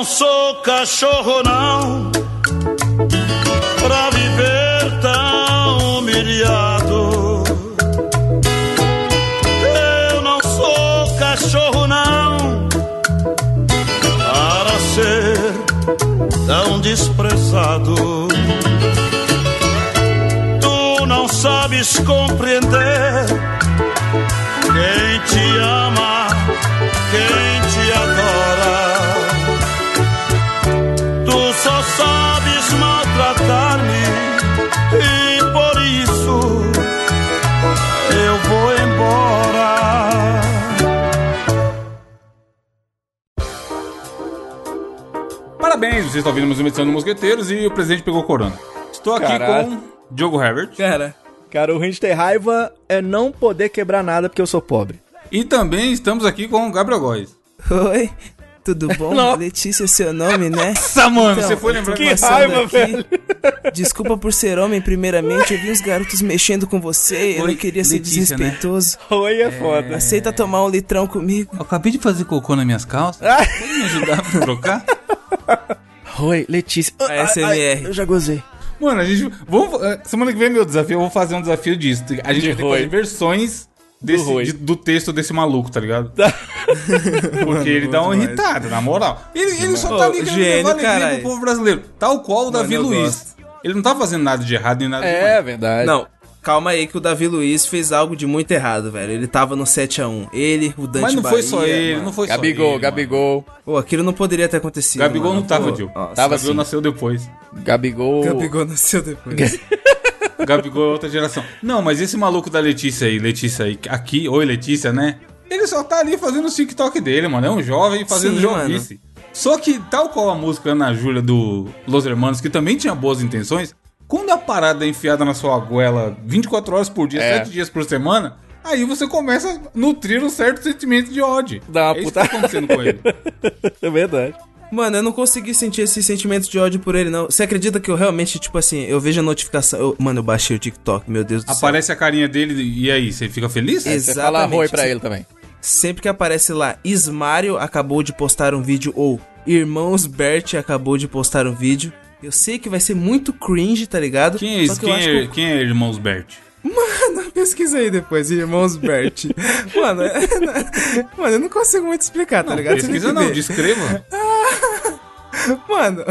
não sou cachorro, não, pra viver tão humilhado. Eu não sou cachorro, não, para ser tão desprezado. Tu não sabes compreender quem te ama, Parabéns, você está ouvindo mais uma edição do Mosqueteiros e o presidente pegou corona. Estou aqui Caralho. com Diogo Herbert Cara, cara, o ruim de ter raiva é não poder quebrar nada porque eu sou pobre. e também estamos aqui com o Gabriel Góes. Oi, tudo bom? Não. Letícia é seu nome, né? Nossa, mano, Então, você foi lembrar que raiva, aqui. velho. Desculpa por ser homem, primeiramente. Eu vi os garotos mexendo com você. Eu Oi, não queria ser Letícia, né? desrespeitoso. Oi é foda. Aceita tomar um litrão comigo? Eu acabei de fazer cocô nas minhas calças. Ah. Pode me ajudar a trocar? Oi, Letícia. A SMR. eu já gozei. Mano, a gente. Vamos, eh, semana que vem é meu desafio. Eu vou fazer um desafio disso. A gente De vai ter que Roy. fazer versões desse, Roy. de- do texto desse maluco, tá ligado? Porque ele dá uma irritada, na moral. Ele, ele só tá ali querendo gênio, alegria pro povo brasileiro. Tal qual o Davi Luiz. gosto. Ele não tá fazendo nada de errado nem nada de É mal. verdade. Não, calma aí que o Davi Luiz fez algo de muito errado, velho. Ele tava no 7x1. Ele, o Dante Mas não foi só Bahia, ele, mano. não foi só Gabigol, ele. Gabigol. Pô, aquilo não poderia ter acontecido. Gabigol mano. não tava, nossa. Tava Gabigol sim. nasceu depois. Gabigol. Gabigol nasceu depois. Gabigol é outra geração. Não, mas esse maluco da Letícia aí, Letícia aí, aqui, oi Letícia, né? Ele só tá ali fazendo o TikTok dele, mano. É um jovem fazendo Sim, jovice. Só que, tal qual a música Ana Júlia do Los Hermanos, que também tinha boas intenções, quando a parada é enfiada na sua goela 24 horas por dia, É. 7 dias por semana, aí você começa a nutrir um certo sentimento de ódio. Dá uma é isso puta- que tá acontecendo com ele. É verdade. Mano, eu não consegui sentir esse sentimento de ódio por ele, não. Você acredita que eu realmente, tipo assim, eu vejo a notificação. eu- mano, eu baixei o TikTok, meu Deus do céu. Aparece a carinha dele e aí, você fica feliz? Ex- Você fala Exatamente. oi pra ele também. Sempre que aparece lá, Ismário acabou de postar um vídeo, ou Irmãos Bert acabou de postar um vídeo. Eu sei que vai ser muito cringe, tá ligado? Quem é, esse? que quem, é, que quem é Irmãos Bert? eu- Pesquisa aí depois, Irmãos Bert. mano, mano, eu não consigo muito explicar, tá Não, ligado? Pesquisa não, descreva. Mano.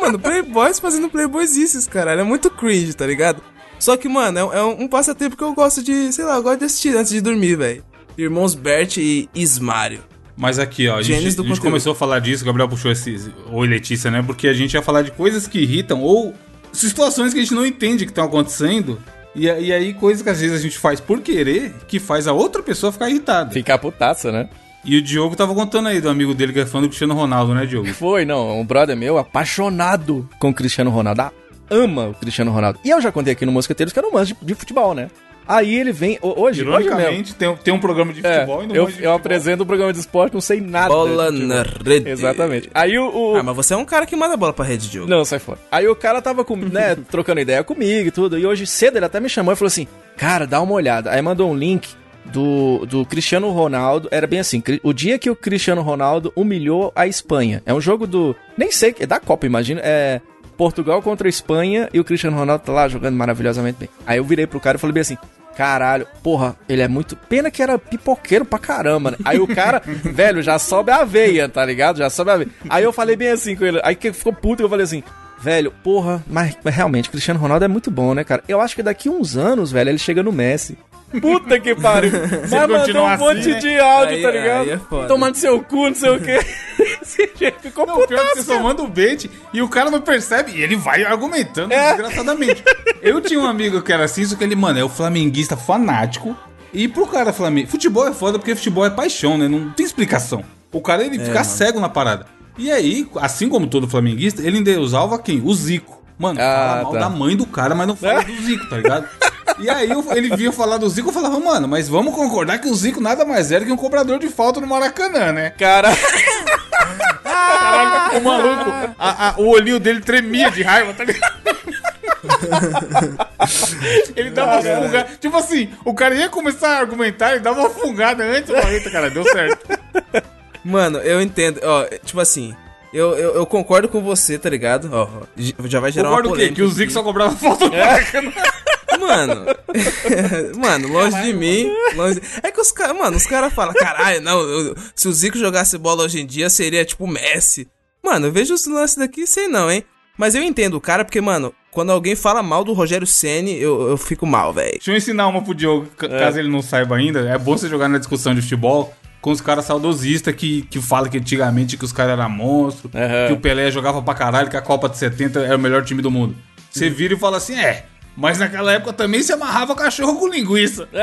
mano, Playboys fazendo Playboyzices, caralho. É muito cringe, tá ligado? Só que, mano, é, é um passatempo que eu gosto de, sei lá, eu gosto de assistir antes de dormir, velho. Irmãos Bert e Ismário. Mas aqui, ó, a gente, a gente conteúdo. começou a falar disso, o Gabriel puxou esse. Oi, Letícia, né? Porque a gente ia falar de coisas que irritam ou situações que a gente não entende que estão acontecendo. E, e aí, coisas que às vezes a gente faz por querer, que faz a outra pessoa ficar irritada. Ficar putaça, né? E o Diogo tava contando aí do amigo dele que é fã do Cristiano Ronaldo, né, Diogo? Foi, não. Um brother meu apaixonado com o Cristiano Ronaldo. Ah, ama o Cristiano Ronaldo. E eu já contei aqui no Mosqueteiros que eu não manjo de, de futebol, né? Aí ele vem. ho- Hoje, hoje. Ironicamente, tem, tem um programa de É, futebol e não eu, eu apresento um programa de esporte, não sei nada. Bola na rede. Exatamente. Aí o. o- Ah, mas você é um cara que manda bola pra rede, Diogo. Não, sai fora. Aí o cara tava com, né, trocando ideia comigo e tudo. E hoje cedo ele até me chamou e falou assim: Cara, dá uma olhada. Aí mandou um link do, do Cristiano Ronaldo. Era bem assim: o dia que o Cristiano Ronaldo humilhou a Espanha. É um jogo do. Nem sei, é da Copa, imagina. É. Portugal contra a Espanha e o Cristiano Ronaldo tá lá jogando maravilhosamente bem. Aí eu virei pro cara e falei bem assim: Caralho, porra, ele é muito. Pena que era pipoqueiro pra caramba, né? Aí o cara, velho, já sobe a veia, tá ligado? Já sobe a veia. Aí eu falei bem assim com ele. Aí que ficou puto, eu falei assim. Velho, porra, mas, mas realmente, Cristiano Ronaldo é muito bom, né, cara? Eu acho que daqui uns anos, velho, ele chega no Messi. Puta que pariu. Mas mandou um assim, monte né? de áudio, Aí- tá ligado? aí é foda. Tomando seu cu, não sei o quê. Esse jeito ficou Não, o pior é que você só manda o bait e o cara não percebe e ele vai argumentando É. desgraçadamente. Eu tinha um amigo que era assim, só que ele, mano, é o flamenguista fanático. E pro cara flamengo, futebol é foda porque futebol é paixão, né? Não tem explicação. O cara ele fica cego na parada. E aí, assim como todo flamenguista, ele ainda usava quem? O Zico. Mano, Ah, fala mal tá. da mãe do cara, mas não fala É. do Zico, tá ligado? E aí eu- ele vinha falar do Zico, eu falava, mano, mas vamos concordar que o Zico nada mais era que um cobrador de falta no Maracanã, né? Cara, Caralho, o maluco, a- a- o olhinho dele tremia de raiva, tá ligado? ele dava uma fungada. Tipo assim, o cara ia começar a argumentar, ele dava uma fungada antes. Eu falei, eita, cara, deu certo. Mano, eu entendo. Ó, tipo assim, eu, eu, eu concordo com você, tá ligado? Ó, já vai gerar Concordo uma o quê? polêmica. Que o Zico só cobrava falta mano. Mano, mano, longe de mim. Longe... É que os caras, mano, os caras falam, caralho, não, eu- se o Zico jogasse bola hoje em dia, seria tipo o Messi. Mano, eu vejo os lances daqui, sei não, hein? Mas eu entendo o cara, porque, mano, quando alguém fala mal do Rogério Ceni, eu, eu fico mal, velho. Deixa eu ensinar uma pro Diogo, ca- caso ele não saiba ainda. É bom você jogar na discussão de futebol com os caras saudosistas que, que falam que antigamente que os caras eram monstros, Aham. que o Pelé jogava pra caralho, que a Copa de 70 era o melhor time do mundo. Você vira e fala assim, é, mas naquela época também se amarrava cachorro com linguiça.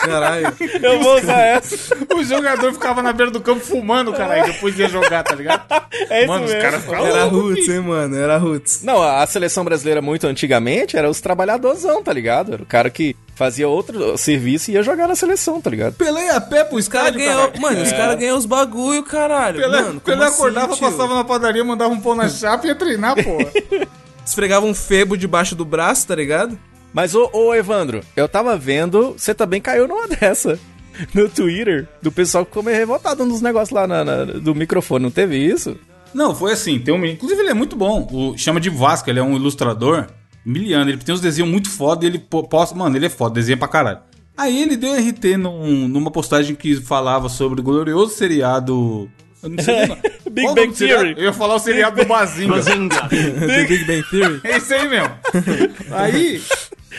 Caralho. Eu vou usar essa. O jogador ficava na beira do campo fumando, caralho, depois ia jogar, tá ligado? É isso Mano, os mesmo. caras ficavam Era Roots, hein, mano? Era Roots. Não, a seleção brasileira muito antigamente era os trabalhadorzão, tá ligado? Era o cara que fazia outro serviço e ia jogar na seleção, tá ligado? Pelé ia a pé pro Os caras estádio, ganhou, caralho. mano, os caras ganham os bagulho, caralho. Pelé, mano, como Pelé assim, acordava, tio? passava na padaria, mandava um pão na chapa e ia treinar, porra. Esfregava um febo debaixo do braço, tá ligado? Mas, ô, ô Evandro, eu tava vendo, você também caiu numa dessa. No Twitter, do pessoal que ficou meio revoltado nos negócios lá na- na- do microfone, não teve isso? Não, foi assim. Tem um, inclusive, ele é muito bom. O, chama de Vasco, ele é um ilustrador miliano. Ele tem uns desenhos muito foda e ele po- posta. Mano, ele é foda, desenha pra caralho. Aí ele deu RT num- numa postagem que falava sobre o glorioso seriado. Eu não sei não. Big Qual Bang do seriado? Theory. Eu ia falar o seriado do Bazinga. The Big Bang Theory. É isso aí mesmo. Aí,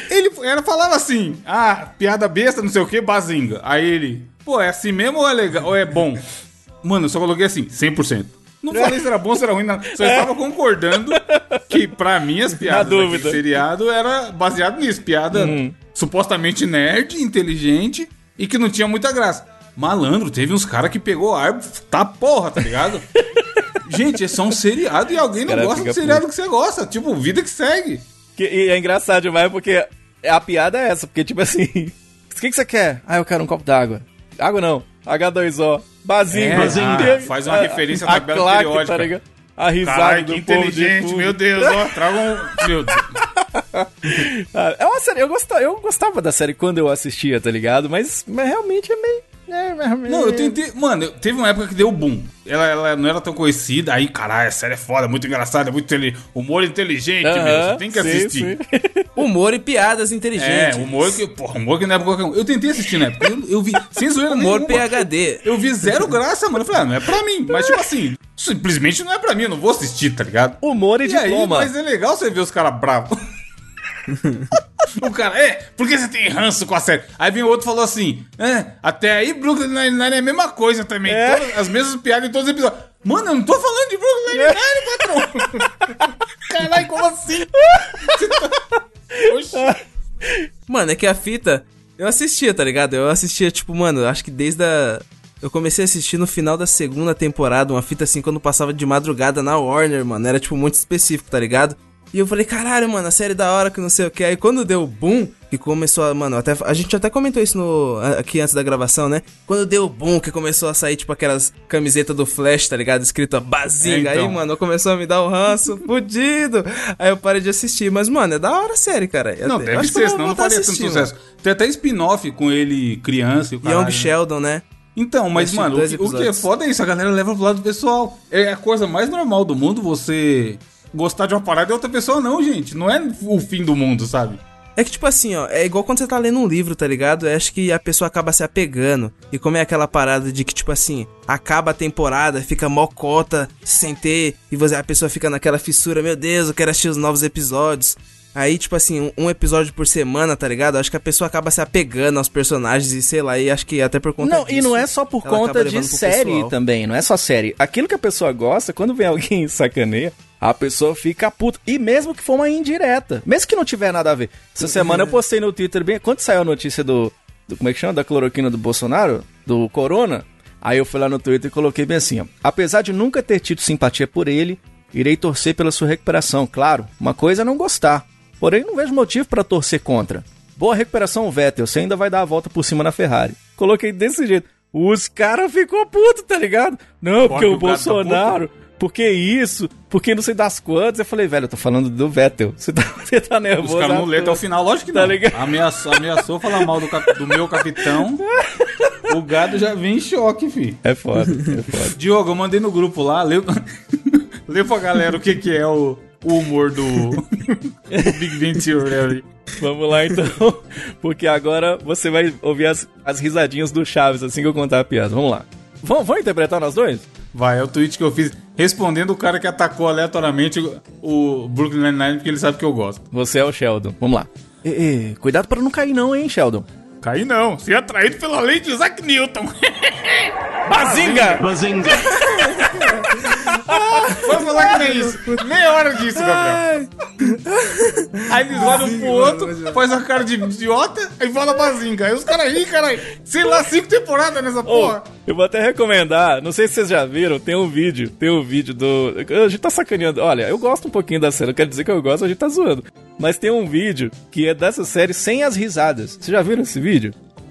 ele era, falava assim: ah, piada besta, não sei o que, Bazinga. Aí ele, pô, é assim mesmo ou é legal? Ou é bom? Mano, eu só coloquei assim, 100%. Não falei se era bom, se era ruim, não. Só estava concordando que, pra mim, as piadas dúvida. seriado era baseado nisso. Piada supostamente nerd, inteligente e que não tinha muita graça. Malandro, teve uns caras que pegou ar, tá porra, tá ligado? Gente, é só um seriado e alguém não gosta do seriado que você gosta. Tipo, vida que segue. Que- e é engraçado demais porque a piada é essa, porque tipo assim, o que, que você quer? Ah, eu quero um copo d'água. Água não, H2O, bazinho. É, bazinho. ah, faz uma referência à tabela claque, periódica. Tá ligado? A risada Caralho, do que povo de inteligente, meu Deus, ó, traga um. Meu Deus. Ah, É uma série, eu gostava, eu gostava da série quando eu assistia, tá ligado? Mas, mas realmente é meio. É, Não, eu tentei. Mano, teve uma época que deu boom. Ela, ela não era tão conhecida. Aí, caralho, a série é foda, muito engraçada, muito humor inteligente, meu. Aham, Você tem que sim, assistir. sim. Humor e piadas É, inteligentes. humor que. Porra, humor que não é pra qualquer um. Eu tentei assistir na época. Eu, eu vi. Sem zoeira Humor nenhuma. PHD. Eu vi zero graça, mano. Eu falei, ah, não é pra mim. Mas, tipo assim, simplesmente não é pra mim. Eu não vou assistir, tá ligado? Humor e, E aí, diploma. mas é legal você ver os caras bravos. o cara, é, por que você tem ranço com a série? Aí vem o outro e falou assim: é, até aí Brooklyn Nine-Nine é a mesma coisa também. É. todas- as mesmas piadas em todos os episódios. Mano, eu não tô falando de Brooklyn Nine-Nine, patrão. Caralho, como assim? Tá-. Mano, é que a fita. Eu assistia, tá ligado? Eu assistia, tipo, mano, acho que desde a. Eu comecei a assistir no final da segunda temporada, uma fita assim, quando passava de madrugada na Warner, mano. Era, tipo, muito específico, tá ligado? E eu falei, caralho, mano, a série da hora que não sei o que. Aí quando deu boom, que começou a. Mano, até, a gente até comentou isso no, aqui antes da gravação, né? Quando deu boom, que começou a sair, tipo, aquelas camisetas do Flash, tá ligado? Escrito Bazinga. É, então. Aí, mano, começou a me dar um ranço fudido. Aí eu parei de assistir. Mas, mano, é da hora a série, cara. Eu Não, deve acho ser, senão não a faria tanto sucesso. Tem até spin-off com ele criança e o caralho. Young Sheldon, né? Então, mas, mano, o que, o que é foda é isso, a galera leva pro lado pessoal. É a coisa mais normal do mundo você gostar de uma parada e outra pessoa não, gente. Não é o fim do mundo, sabe? É que, tipo assim, ó, é igual quando você tá lendo um livro, tá ligado? Eu acho que a pessoa acaba se apegando. E como é aquela parada de que, tipo assim, acaba a temporada, fica mocota, sem ter, e você, a pessoa fica naquela fissura, meu Deus, eu quero assistir os novos episódios. Aí, tipo assim, um, episódio por semana, tá ligado? Acho que a pessoa acaba se apegando aos personagens e sei lá, e acho que até por conta Não, disso. e não é só por conta de série pessoal. também, não é só série. Aquilo que a pessoa gosta, quando vem alguém e sacaneia, a pessoa fica puta. E mesmo que for uma indireta, mesmo que não tiver nada a ver. Essa semana eu postei no Twitter bem. Quando saiu a notícia do, do. Como é que chama? Da cloroquina do Bolsonaro? Do Corona? Aí eu fui lá no Twitter e coloquei bem assim: ó. Apesar de nunca ter tido simpatia por ele, irei torcer pela sua recuperação. Claro, uma coisa é não gostar. Porém, não vejo motivo pra torcer contra. Boa recuperação, Vettel. Você ainda vai dar a volta por cima na Ferrari. Coloquei desse jeito. Os caras ficou puto, tá ligado? Não, porque Porque o tá Bolsonaro. por que isso? Por que não sei das quantas? Eu falei, velho, eu tô falando do Vettel. Você tá, você tá Os nervoso. caras não lêem até o final, lógico que Tá não. ligado? Ameaçou, ameaçou falar mal do, cap- do meu capitão. O gado já vem em choque, fi. É foda, é foda. Diogo, eu mandei no grupo lá, lê, lê pra galera o que, que é o, o humor do, do Big Bang Theory. Vamos lá então, porque agora você vai ouvir as, as risadinhas do Chaves assim que eu contar a piada. Vamos lá. Vamos, vamos interpretar nós dois? Vai, é o tweet que eu fiz respondendo o cara que atacou aleatoriamente o- Brooklyn Nine-Nine porque ele sabe que eu gosto. Você é o Sheldon. Vamos lá. Cuidado pra não cair não, hein, Sheldon. Caí não, se atraído pela lei de Isaac Newton. Bazinga! Bazinga. Vamos falar que nem isso. Meia hora disso, Gabriel. Aí eles olham um pro outro, faz uma cara de idiota e fala bazinga. Aí os caras riem, caralho. Sei lá, cinco temporadas nessa porra. eu vou até recomendar, não sei se vocês já viram, tem um vídeo, tem um vídeo do... A gente tá sacaneando, olha, eu gosto um pouquinho da série, não quero dizer que eu gosto, a gente tá zoando. Mas tem um vídeo que é dessa série sem as risadas. Vocês já viram esse vídeo?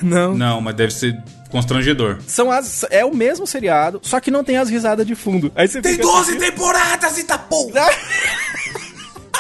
Não. Não, mas deve ser constrangedor. São as, é o mesmo seriado, só que não tem as risadas de fundo. Aí você fica assistindo- temporadas, eita porra!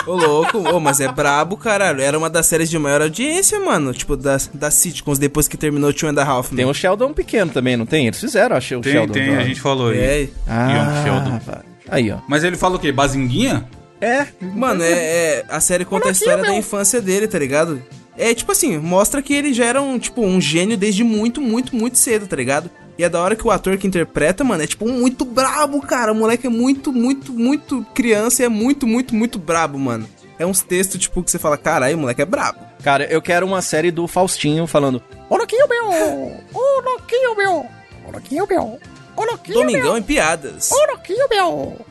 Ô, louco. Ô, mas é brabo, caralho. Era uma das séries de maior audiência, mano. Tipo, das, das sitcoms, depois que terminou Two and a Half, Tem um Sheldon pequeno também, não tem? Eles fizeram, achei o Tem, Sheldon. tem, não. a gente falou aí. É. Young Ah, Sheldon. vai. aí, ó. Mas ele fala o quê? Bazinguinha? É, Mano, é, é- a série conta a história da infância dele, tá ligado? É tipo assim, mostra que ele já era um, tipo, um gênio desde muito, muito, muito cedo, tá ligado? E é da hora que o ator que interpreta, mano, é tipo muito brabo, cara. O moleque é muito, muito, muito criança e é muito, muito, muito brabo, mano. É uns textos, tipo, que você fala, caralho, o moleque é brabo. Cara, eu quero uma série do Faustinho falando: Ô meu! Ô meu! Ô meu! Ô Loquinho Domingão em piadas. Ô meu!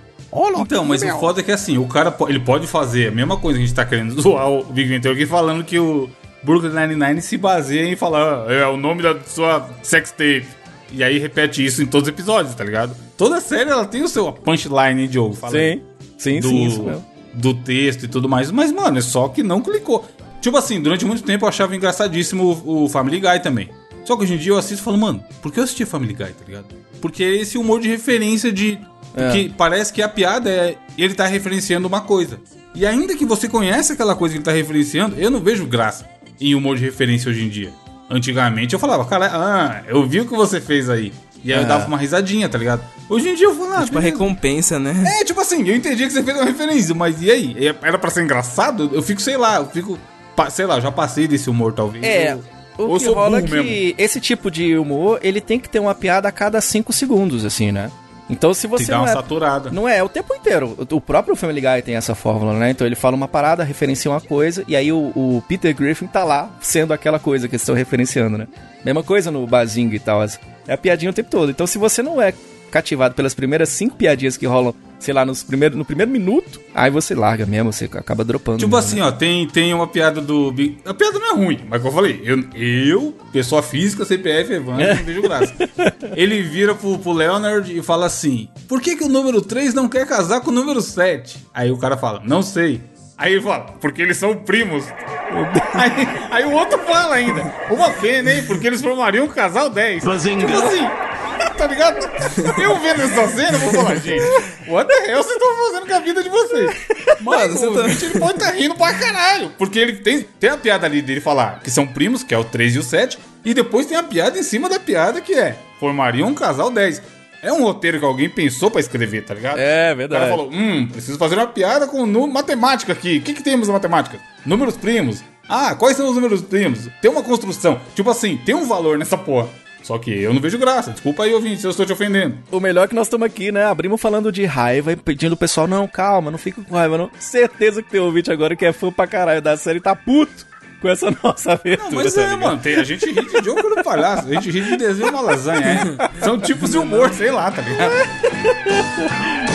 Então, mas o foda é que assim, o cara ele pode fazer a mesma coisa que a gente tá querendo zoar o Big Bang Theory aqui falando que o Brooklyn Nine-Nine se baseia em falar "Ah, é o nome da sua sex tape. E aí repete isso em todos os episódios, tá ligado? Toda série ela tem o seu punchline, Diogo. Aí. Sim, sim, do, sim, isso mesmo. do texto e tudo mais. Mas, mano, é só que não clicou. Tipo assim, durante muito tempo eu achava engraçadíssimo o, o Family Guy também. Só que hoje em dia eu assisto e falo, mano, por que eu assisti Family Guy, tá ligado? Porque é esse humor de referência de. É. Que parece que a piada é ele tá referenciando uma coisa. E ainda que você conhece aquela coisa que ele tá referenciando, eu não vejo graça em humor de referência hoje em dia. Antigamente eu falava, cara, ah, eu vi o que você fez aí. E aí eu É. dava uma risadinha, tá ligado? Hoje em dia eu falo, ah, Tipo, a recompensa, né? É, tipo assim, eu entendi que você fez uma referência, mas e aí? Era pra ser engraçado? Eu fico, sei lá, eu fico. Sei lá, eu já passei desse humor, talvez. É, Eu- o ou que sou rola é que esse tipo de humor, ele tem que ter uma piada a cada 5 segundos, assim, né? Então se você dar não uma é... saturada. Não é, o tempo inteiro. O o próprio Family Guy tem essa fórmula, né? Então ele fala uma parada, referencia uma coisa, e aí o, o Peter Griffin tá lá sendo aquela coisa que eles estão referenciando, né? Mesma coisa no Bazinga e tal. É a piadinha o tempo todo. Então se você não é cativado pelas primeiras cinco piadinhas que rolam, sei lá, nos primeiro, no primeiro minuto, aí você larga mesmo, você acaba dropando. Tipo mesmo, assim, né? ó, tem, tem uma piada do. Big- A piada não é ruim, mas como eu falei, eu, eu pessoa física, CPF, Evandro, não vejo graça. Ele vira pro, pro Leonard e fala assim: Por que, que o número 3 não quer casar com o número 7? Aí o cara fala: Não sei. Aí ele fala: Porque eles são primos. aí, aí o outro fala ainda: Uma pena, hein? Porque eles formariam um casal 10. Bazinga. Tipo assim. Tá ligado? Eu vendo essa cena, eu vou falar, gente, what the hell vocês estão fazendo com a vida de vocês? Mano, você o tá- ele pode estar rindo pra caralho. Porque ele tem, tem a piada ali dele falar que são primos, que é o 3 e o 7, e depois tem a piada em cima da piada que é formariam um casal 10. É um roteiro que alguém pensou pra escrever, tá ligado? É, O verdade. cara falou, hum, preciso fazer uma piada com matemática aqui. O que, que temos na matemática? Números primos. Ah, quais são os números primos? Tem uma construção. Tipo assim, tem um valor nessa porra. Só que eu não vejo graça. Desculpa aí, ouvinte, se eu estou te ofendendo. O melhor é que nós estamos aqui, né? Abrimos falando de raiva e pedindo o pessoal, não, calma, não fica com raiva, não. Certeza que tem ouvinte agora que é fã pra caralho da série tá puto com essa nossa aventura. Não, mas tá é, mano. Tem, a gente ri de Joker do palhaço. A gente ri de desenho uma lasanha. É. São tipos de humor, sei lá, tá ligado?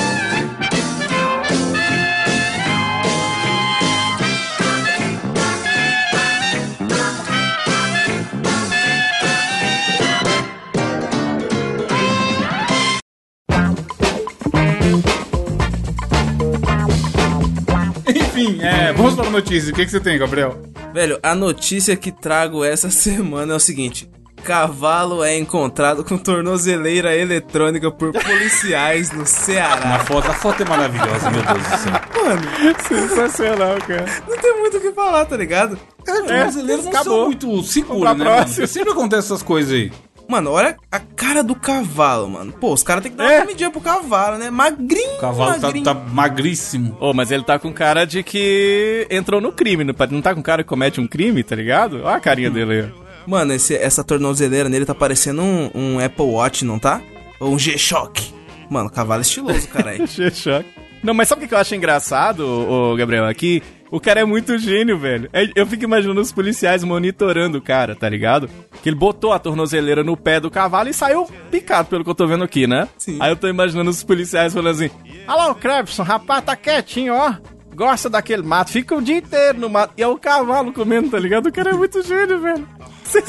Enfim, é, vamos para a notícia. O que, que você tem, Gabriel? Velho, a notícia que trago essa semana é o seguinte. Cavalo é encontrado com tornozeleira eletrônica por policiais no Uma Ceará. foto, a foto é maravilhosa, meu Deus do céu. Mano, Sensacional, cara. não tem muito o que falar, tá ligado? Cara, os brasileiros não acabou. são muito seguros, Vamos né, mano? Sempre acontece essas coisas aí. Mano, olha a cara do cavalo, mano. Pô, os caras têm que dar É. uma comidinha pro cavalo, né? Magrinho, O cavalo tá, magrinho. tá magríssimo. Ô, mas ele tá com cara de que entrou no crime, não não tá com cara que comete um crime, tá ligado? Olha a carinha dele aí. Mano, esse- essa tornozeleira nele tá parecendo um, um Apple Watch, não tá? Ou um G-Shock. Mano, cavalo estiloso, caralho. Choque. Não, mas sabe o que eu acho engraçado, ô, ô, Gabriel? Aqui, o cara é muito gênio, velho. É- Eu fico imaginando os policiais monitorando o cara, tá ligado? Que ele botou a tornozeleira no pé do cavalo e saiu picado, pelo que eu tô vendo aqui, né? Sim. Aí eu tô imaginando os policiais falando assim: Olha lá o Crabson, rapaz, tá quietinho, ó. Gosta daquele mato, fica o dia inteiro no mato. E é o cavalo comendo, tá ligado? O cara é muito gênio, velho.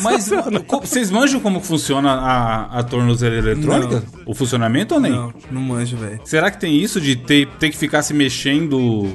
Mas vocês manjam como funciona a, a tornozeleira eletrônica? O funcionamento ou nem? Não, não manjo, velho. Será que tem isso de ter, ter que ficar se mexendo?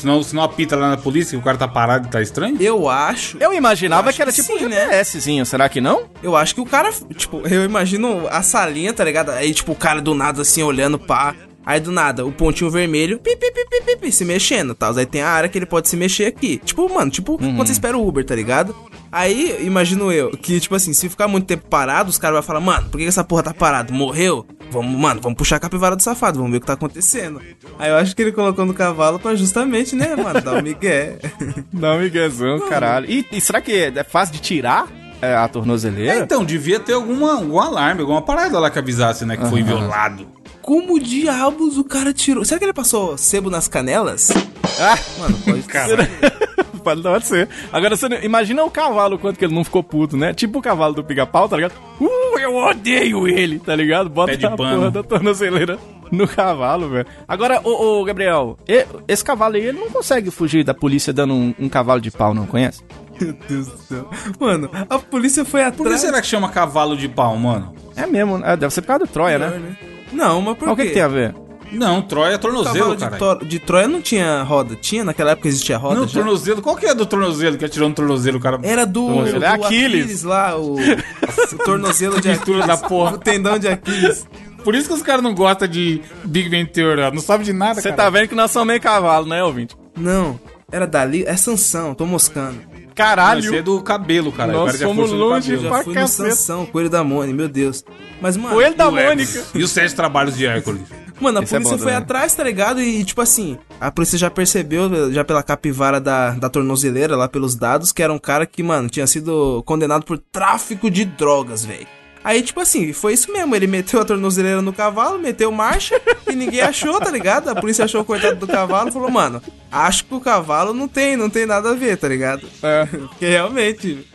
Senão, senão apita lá na polícia que o cara tá parado e tá estranho? Eu acho. Eu imaginava Eu acho que era que tipo um sim, né? GPSzinho, será que não? Eu acho que o cara, tipo, eu imagino a salinha, tá ligado? Aí, tipo, o cara do nada assim olhando pá. Aí do nada, o pontinho vermelho, pi, pi, pi, pi, pi, pi, se mexendo, tal. Aí tem a área que ele pode se mexer aqui. Tipo, mano, tipo, quando você espera o Uber, tá ligado? Aí, imagino eu, que, tipo assim, se ficar muito tempo parado, os caras vão falar, mano, por que essa porra tá parado? Morreu? Vamos, mano, vamos puxar a capivara do safado, vamos ver o que tá acontecendo. Aí eu acho que ele colocou no cavalo pra justamente, né, mano, dar o migué. Não, miguezão, caralho. E, e será que é fácil de tirar é, a É, tornozeleira? então, devia ter alguma, algum alarme, alguma parada lá que avisasse, né, que foi violado. Como diabos o cara tirou? Será que ele passou sebo nas canelas? Ah, Mano, pode Cara, pode pode ser. Agora, você imagina o cavalo, quanto que ele não ficou puto, né? Tipo o cavalo do pica-pau, tá ligado? Uh, eu odeio ele, tá ligado? Bota a pano. porra da tornozeleira no cavalo, velho. Agora, ô, ô, Gabriel, esse cavalo aí, ele não consegue fugir da polícia dando um, um cavalo de pau, não conhece? Meu Deus do céu. Mano, a polícia foi por que atrás. será que chama cavalo de pau, mano? É mesmo, é, deve ser por causa do Troia, né? Não, mas por Mas o que, quê? que tem a ver? Não, Troia é tornozelo, cavalo de, cara. Tro- de Troia não tinha roda. Tinha? Naquela época existia roda? Não, já? tornozelo. Qual que é do tornozelo que atirou no tornozelo, o cara? Era do, Tornozelo. do É Aquiles. lá, o, o tornozelo de Aquiles. da porra. O tendão de Aquiles. Por isso que os caras não gostam de Big Bang Theory, não sabe de nada, Você cara. tá vendo que nós somos meio cavalo, né, ouvinte? Não, era dali. É Sansão, tô moscando. Caralho! Mas é do cabelo, cara. Nós cara do longe cabelo. Já Pra fui no Sansão, coelho da Mônica, meu Deus. Mas, mano. Coelho da. Mônica. E os sete trabalhos de Hércules. Mano, a Esse é polícia bom foi também. atrás, tá ligado? E, tipo assim, a polícia já percebeu, já pela capivara da, da tornozeleira, lá pelos dados, que era um cara que, mano, tinha sido condenado por tráfico de drogas, velho. Aí, tipo assim, foi isso mesmo. Ele meteu a tornozeleira no cavalo, meteu marcha e ninguém achou, tá ligado? A polícia achou o coitado do cavalo e falou, mano, acho que o cavalo não tem, não tem nada a ver, tá ligado? É. Porque realmente.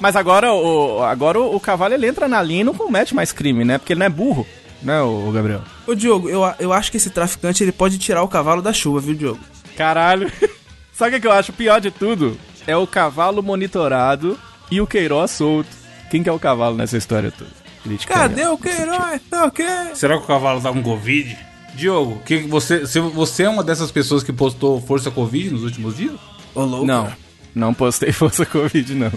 Mas agora, o, agora o, o cavalo ele entra na linha e não comete mais crime, né? Porque ele não é burro, né, o, Gabriel? Ô, Diogo, eu, eu acho que esse traficante ele pode tirar o cavalo da chuva, viu, Diogo? Caralho. Sabe o que eu acho pior de tudo? É o cavalo monitorado e o Queiroz solto. Quem que é o cavalo nessa história toda? Cadê o Queiroz? Tá ok? Será que o cavalo tá com Covid? Diogo, que você, se você é uma dessas pessoas que postou Força Covid nos últimos dias? Ô, louco. Não, não postei Força Covid, não.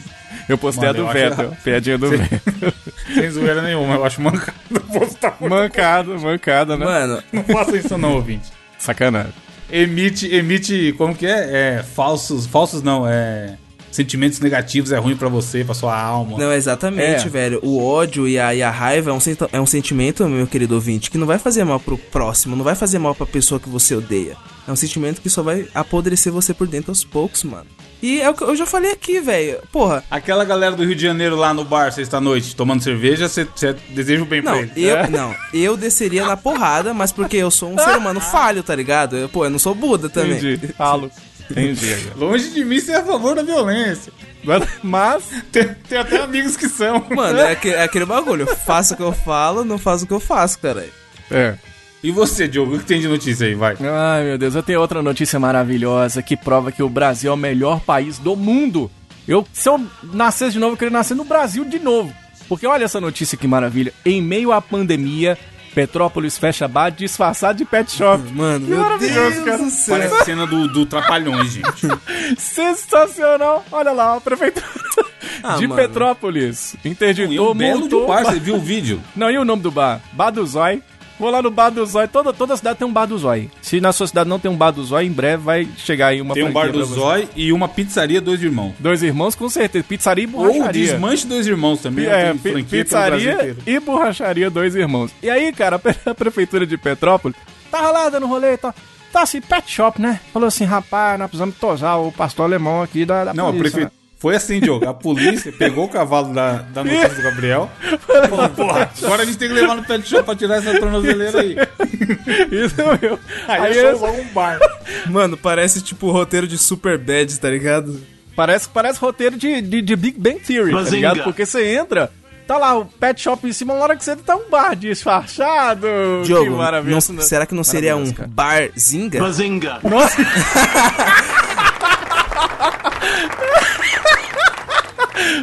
Eu postei Mano, a do acho Vettel, errado. piadinha do Vettel. Sem zoeira nenhuma, eu acho mancado postar. mancada, mancada, né? Mano, Não faça isso não, ouvinte. Sacanagem. Emite, emite, como que é? É, falsos, falsos não, é... Sentimentos negativos é ruim pra você, pra sua alma. Não, exatamente, É. velho. O ódio e a, e a raiva é um, é um sentimento, meu querido ouvinte, que não vai fazer mal pro próximo, não vai fazer mal pra pessoa que você odeia. É um sentimento que só vai apodrecer você por dentro aos poucos, mano. E é o que eu já falei aqui, velho. Porra, Aquela galera do Rio de Janeiro lá no bar, sexta-noite, tomando cerveja, você você deseja o bem não, pra ele. eu, É. não, eu desceria na porrada, mas porque eu sou um ser humano falho, tá ligado? Eu, pô, eu não sou Buda também. Entendi. Falo. Entendi. Longe de mim ser a favor da violência. Mas, Tem, tem até amigos que são. Mano, é, aque- é aquele bagulho. Eu faço o que eu falo, não faço o que eu faço, cara. é. E você, Diogo, o que tem de notícia aí? Vai. Ai, meu Deus, eu tenho outra notícia maravilhosa que prova que o Brasil é o melhor país do mundo. Eu, se eu nascesse de novo, eu queria nascer no Brasil de novo. Porque olha essa notícia que maravilha. Em meio à pandemia, Petrópolis fecha bar disfarçado de pet shop. Mano, Que meu maravilhoso, Deus cara. do céu. Parece cena do, do Trapalhões, gente. Sensacional! Olha lá, a prefeitura. Ah, de mano. Petrópolis. E Interditou, belo de um multou. bar, você viu o vídeo? Não, e o nome do bar? Bar do Zói. Vou lá no Bar do Zói. Toda, toda cidade tem um Bar do Zói. Se na sua cidade não tem um Bar do Zói, em breve vai chegar aí uma Tem um bar do. Zói e uma pizzaria Dois Irmãos. Dois irmãos, com certeza. Pizzaria e Ou borracharia. Desmanche Dois Irmãos também. É, pi- pizzaria e borracharia Dois Irmãos. E aí, cara, a pre- a prefeitura de Petrópolis tava lá dando rolê e tal. Tá assim, pet shop, né? Falou assim, rapaz, nós precisamos tosar o pastor alemão aqui da, da Não, a polícia, prefe... Foi assim, Diogo. A polícia pegou o cavalo da, da notícia do Gabriel. Falou, porra, agora a gente tem que levar no pet shop pra tirar essa tornozeleira aí. né? Isso mesmo. Aí, Aí é eu- só um bar. Mano, parece tipo roteiro de Super Bad, tá ligado? Parece, parece roteiro de, de, de Big Bang Theory, tá Bazinga. ligado? Porque você entra, tá lá o pet shop em cima, na hora que você entra, tá um bar disfarçado. que Diogo, maravilha. não- não- será que não seria um cara. barzinga? Bazinga. Nossa!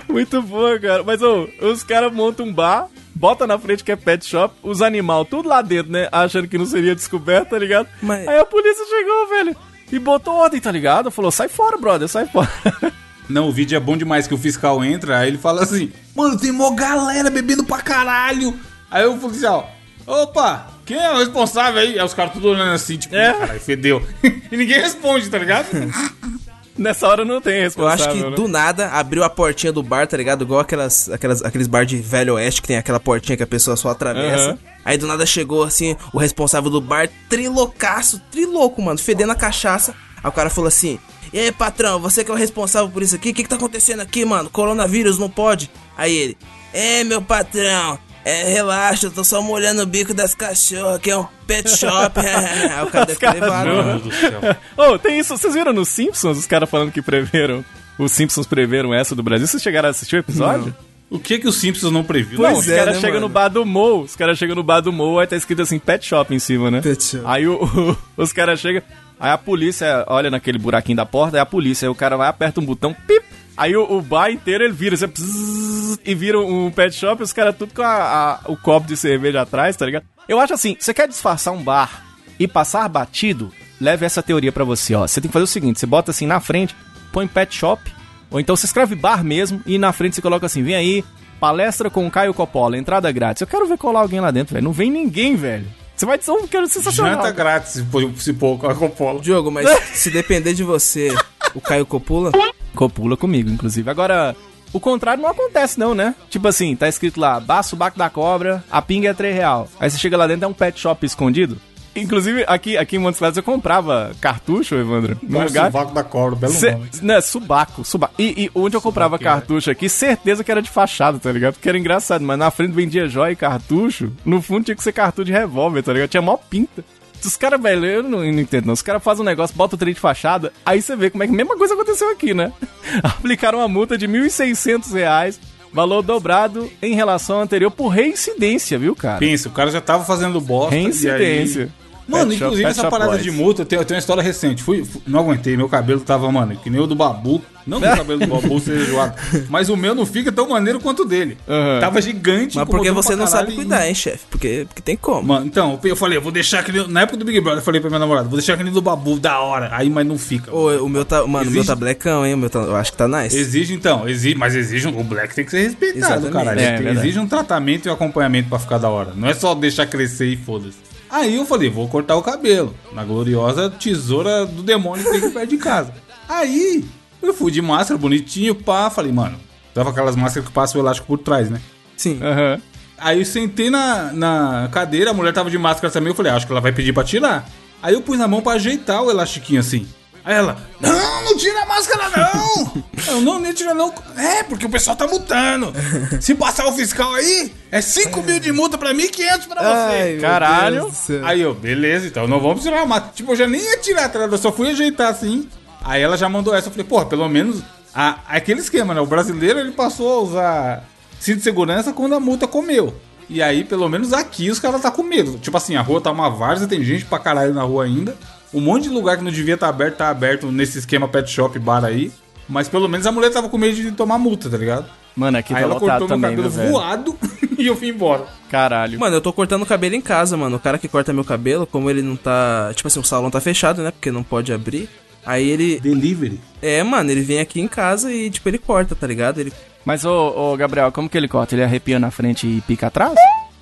Muito boa, cara. Mas, ô, os caras montam um bar, bota na frente que é pet shop, os animal tudo lá dentro, né? Achando que não seria descoberto, tá ligado? Mas- Aí a polícia chegou, velho, e botou ordem, tá ligado? Falou, sai fora, brother, sai fora. Não, o vídeo é bom demais que o fiscal entra, aí ele fala assim: Mano, tem mó galera bebendo pra caralho. Aí o policial, opa, quem é o responsável aí? Aí os caras tudo olhando assim, tipo, É. caralho, fedeu. e ninguém responde, tá ligado? Nessa hora não tem Eu responsável, acho que né? do nada abriu a portinha do bar, tá ligado? Igual aquelas, aquelas, aqueles bar de velho oeste que tem aquela portinha que a pessoa só atravessa. Aham. Aí do nada chegou assim, o responsável do bar, trilocaço, triloco, mano, fedendo a cachaça. Aí o cara falou assim: E aí, patrão, você que é o responsável por isso aqui? O que, que tá acontecendo aqui, mano? Coronavírus não pode? Aí ele: É, meu patrão. É, relaxa, eu tô só molhando o bico das cachorras, que é um pet shop. Aí o cara levado. cachorras. mano. Meu Deus do céu. Ô, tem isso, vocês viram nos Simpsons, os caras falando que preveram, os Simpsons preveram essa do Brasil? Vocês chegaram a assistir o episódio? O que que os Simpsons não previu? Não, Pois os é, caras né, chegam mano? no bar do Mo, os caras chegam no bar do Mo, aí tá escrito assim, pet shop em cima, né? Pet shop. Aí o- o- os caras chegam, aí a polícia olha naquele buraquinho da porta, aí a polícia, aí o cara vai, aperta um botão, pip, aí o, o bar inteiro ele vira, assim, pzzz, e vira um pet shop, os caras tudo com a- a- o copo de cerveja atrás, tá ligado? Eu acho assim, você quer disfarçar um bar e passar batido, leve essa teoria pra você, ó. Você tem que fazer o seguinte, você bota assim na frente, põe pet shop, ou então você escreve bar mesmo e na frente você coloca assim, vem aí, palestra com o Caio Coppola, entrada grátis. Eu quero ver colar alguém lá dentro, velho. Não vem ninguém, velho. Você vai dizer um cara sensacional. Janta grátis, se pôr- a Coppola. Diogo, mas se depender de você, o Caio Copula. Copula comigo, inclusive. Agora, o contrário não acontece, não, né? Tipo assim, tá escrito lá, baço baco da cobra, a pinga é 3 real. Aí você chega lá dentro, é um pet shop escondido. Inclusive, aqui, aqui em Montes Claros eu comprava cartucho, Evandro, no Nossa, lugar. o vácuo da cobra, belo Cê, nome. né, subaco, subaco. E, e onde eu comprava Subaqueira. cartucho aqui, certeza que era de fachada, tá ligado? Porque era engraçado, mas na frente vendia joia e cartucho, no fundo tinha que ser cartucho de revólver, tá ligado? Tinha mó pinta. Os caras, velho, eu não, eu não entendo não. Os caras fazem um negócio, botam o trem de fachada, aí você vê como é que a mesma coisa aconteceu aqui, né? Aplicaram uma multa de 1.600 reais, valor dobrado em relação ao anterior por reincidência, viu, cara? Pensa, o cara já tava fazendo bosta. e aí- Reincidência. Mano, Pet inclusive Pet essa parada Boys. de multa, eu tenho, eu tenho uma história recente. Fui, fui- não aguentei, meu cabelo tava, mano, que nem o do Babu. Não que o cabelo do Babu seja zoado, mas o meu não fica tão maneiro quanto o dele. Aham. Tava gigante. Mas porque você não sabe e- cuidar, hein, chefe? Porque, porque tem como. Mano, então, eu falei, eu vou deixar aquele. Na época do Big Brother, eu falei pra minha namorada, vou deixar aquele do Babu da hora. Aí, mas não fica. Ô, o meu tá. Mano, o meu Exige- tá blackão, hein? O meu tá, eu acho que tá nice. Exige então, exige, mas exige um. O Black tem que ser respeitado, Exatamente. caralho. É, verdade. exige um tratamento e um acompanhamento pra ficar da hora. Não é só deixar crescer e foda-se. Aí eu falei, vou cortar o cabelo. Na gloriosa tesoura do demônio que tem aqui perto de casa. Aí eu fui de máscara, bonitinho, pá. Falei, mano, tava aquelas máscaras que passam o elástico por trás, né? Sim. Aham. Aí eu sentei na, na cadeira, a mulher tava de máscara também. Eu falei, acho que ela vai pedir pra tirar. Aí eu pus na mão pra ajeitar o elastiquinho assim. Aí ela, não, não tira a máscara não! eu, não, nem tira não. É, porque o pessoal tá multando. Se passar o fiscal aí, é 5 mil de multa pra mim e 500 pra você. Ai, Caralho. Aí eu, beleza, então não vamos tirar a máscara. Tipo, eu já nem ia tirar, tá eu só fui ajeitar assim. Aí ela já mandou essa. Eu falei, porra, pelo menos. A, aquele esquema, né? O brasileiro ele passou a usar cinto de segurança quando a multa comeu. E aí, pelo menos aqui, os caras tá com medo. Tipo assim, a rua tá uma várzea, tem gente pra caralho na rua ainda. Um monte de lugar que não devia estar tá aberto, tá aberto nesse esquema pet shop, bar aí. Mas pelo menos a mulher tava com medo de tomar multa, tá ligado? Mano, aqui aí tá ela lotado cortou meu também, cabelo meu voado e eu fui embora. Caralho. Mano, eu tô cortando o cabelo em casa, mano. O cara que corta meu cabelo, como ele não tá. Tipo assim, o salão tá fechado, né? Porque não pode abrir. Aí ele. Delivery. É, mano, ele vem aqui em casa e, tipo, ele corta, tá ligado? Ele Mas, ô, ô, Gabriel, como que ele corta? Ele arrepia na frente e pica atrás?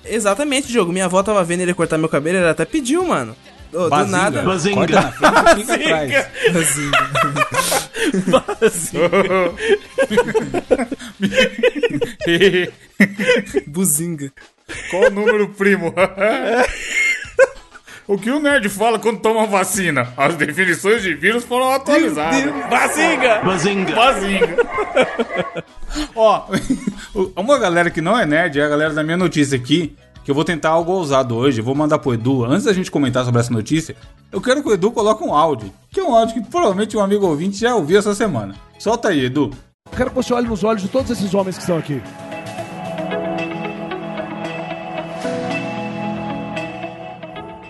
Exatamente, Diogo. Minha avó tava vendo ele cortar meu cabelo, ele até pediu, mano. Do Bazinga. nada. Corta na frente e fica atrás. Buzinga. Qual o número primo? o que o nerd fala quando toma vacina? As definições de vírus foram atualizadas. Bazinga! Bazinga. Bazinga. Ó, uma galera que não é nerd é a galera da minha notícia aqui, que eu vou tentar algo ousado hoje. Eu vou mandar pro Edu. Antes da gente comentar sobre essa notícia, eu quero que o Edu coloque um áudio. Que é um áudio que provavelmente um amigo ouvinte já ouviu essa semana. Solta aí, Edu. Quero que você olhe nos olhos de todos esses homens que estão aqui.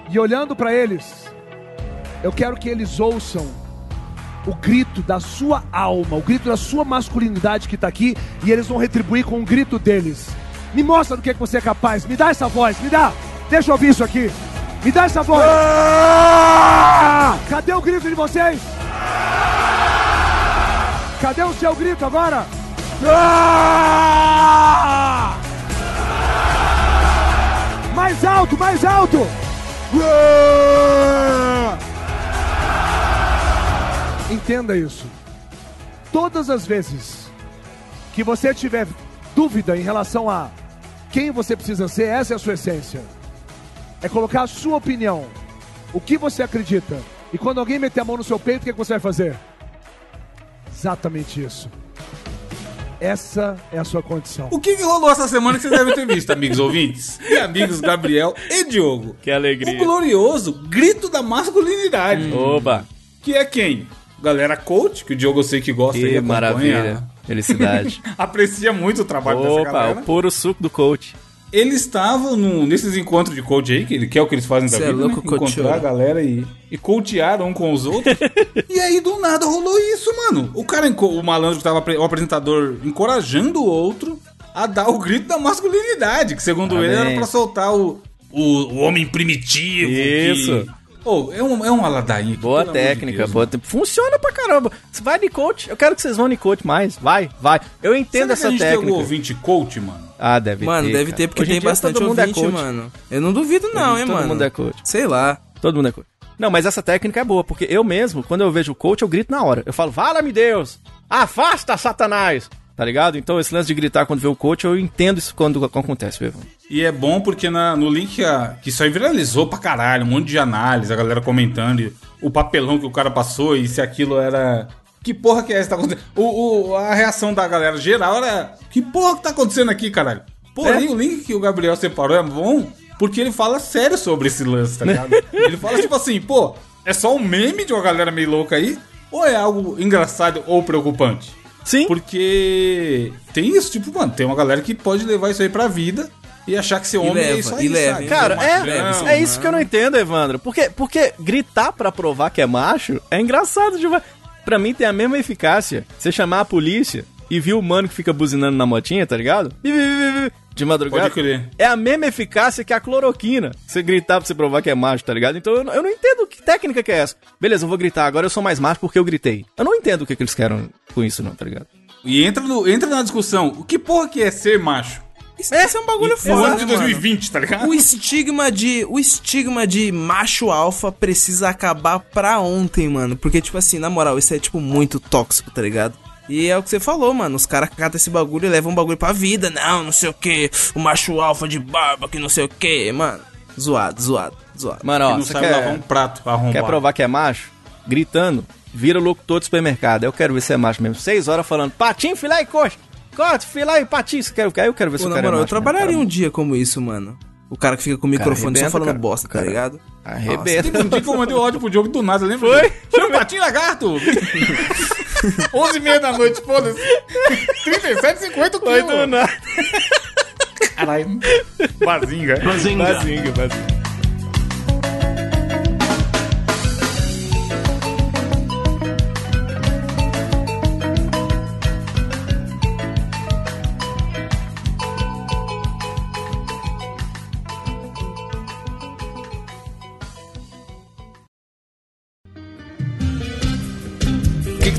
E olhando para eles, eu quero que eles ouçam o grito da sua alma, o grito da sua masculinidade que está aqui, e eles vão retribuir com o grito deles. Me mostra do que, é que você é capaz, me dá essa voz, me dá, deixa eu ouvir isso aqui, me dá essa voz. Cadê o grito de vocês? Cadê o seu grito agora? Ah! Mais alto, mais alto! Ah! Entenda isso. Todas as vezes que você tiver dúvida em relação a quem você precisa ser, essa é a sua essência. É colocar a sua opinião, o que você acredita. E quando alguém meter a mão no seu peito, o que, é que você vai fazer? Exatamente isso. Essa é a sua condição. O que, que rolou essa semana que vocês devem ter visto, amigos ouvintes? E amigos Gabriel e Diogo. Que alegria. O glorioso grito da masculinidade. Oba! Que é quem? Galera coach, que o Diogo eu sei que gosta e Que acompanha. maravilha. Felicidade. Aprecia muito o trabalho dessa Opa, galera. o puro suco do coach. Eles estavam no- nesses encontros de coach aí, que, que é o que eles fazem da Cê é vida, louco, né? Encontrar coachou. a galera e, e coachear um com os outros. e aí, do nada, rolou isso, mano. O cara, o malandro que tava, o apresentador, encorajando o outro a dar o grito da masculinidade, que segundo ele era pra soltar o, o, o homem primitivo. Isso. Que... Pô, é um, é um ladainha. aqui, Boa amor de técnica, Deus, boa Funciona pra caramba. Você vai de coach. Eu quero que vocês vão de coach mais. Vai, vai. Eu entendo Será que essa a gente tem técnica. algum ouvinte coach, mano? Ah, deve Mano, ter. deve cara. ter, porque Hoje em tem bastante todo mundo é ouvinte, coach. mano. Eu não duvido não, Hoje hein, todo mano. mundo é coach. Sei lá. Todo mundo é coach. Não, mas essa técnica é boa, porque eu mesmo, quando eu vejo o coach, eu grito na hora. Eu falo, vala-me Deus! Afasta, Satanás! Tá ligado? Então, esse lance de gritar quando vê o coach, eu entendo isso quando acontece, viu? E é bom porque na- no link a- que isso aí viralizou pra caralho, um monte de análise, a galera comentando e o papelão que o cara passou e se aquilo era. Que porra que é essa que tá acontecendo? O, o- a reação da galera geral era. Que porra que tá acontecendo aqui, caralho? Porém, É. o link que o Gabriel separou é bom porque ele fala sério sobre esse lance, tá ligado? ele fala tipo assim, pô, é só um meme de uma galera meio louca aí? Ou é algo engraçado ou preocupante? Sim. Porque tem isso, tipo, mano, tem uma galera que pode levar isso aí pra vida e achar que ser homem é leva, isso aí, e leva, sabe? Cara, é, é isso que eu não entendo, Evandro. Porque, porque gritar pra provar que é macho é engraçado demais. Pra mim tem a mesma eficácia. Você chamar a polícia e ver o mano que fica buzinando na motinha, tá ligado? De madrugada. Pode crer. É a mesma eficácia que a cloroquina. Você gritar pra você provar que é macho, tá ligado? Então eu, não- eu não entendo que técnica que é essa. Beleza, eu vou gritar, agora eu sou mais macho porque eu gritei. Eu não entendo o que, que eles querem com isso, não, tá ligado? E entra, no, entra na discussão, o que porra que é ser macho? Isso é, isso é um bagulho No foda, ano de né, mano? 2020, tá ligado? O estigma de. O estigma de macho alfa precisa acabar pra ontem, mano. Porque, tipo assim, na moral, isso é, tipo, muito tóxico, tá ligado? E é o que você falou, mano. Os caras catam esse bagulho e levam um bagulho pra vida. Não, não sei o que. O macho alfa de barba, que não sei o que, mano. Zoado, zoado, zoado. Mano, Que ó, não você sabe quer, lavar um prato arrombado. quer provar que é macho? Gritando, vira locutor de supermercado. Eu quero ver se é macho mesmo. Seis horas falando, patinho, filé e coxa. Corte, filé e patinho. Você quer, aí eu quero ver se o cara é eu macho mesmo, trabalharia cara. um dia como isso, mano. O cara que fica com o microfone só arrebenta, falando cara. bosta, tá Cara, ligado? Arrebenta. Teve um dia que eu mandei o áudio pro Diogo do nada, lembra? Foi? Chama o Patinho Lagarto! 11 e meia da noite, foda-se. 37,50 Foi do quilos. nada. Caralho. Bazinga. Bazinga. Bazinga, bazinga.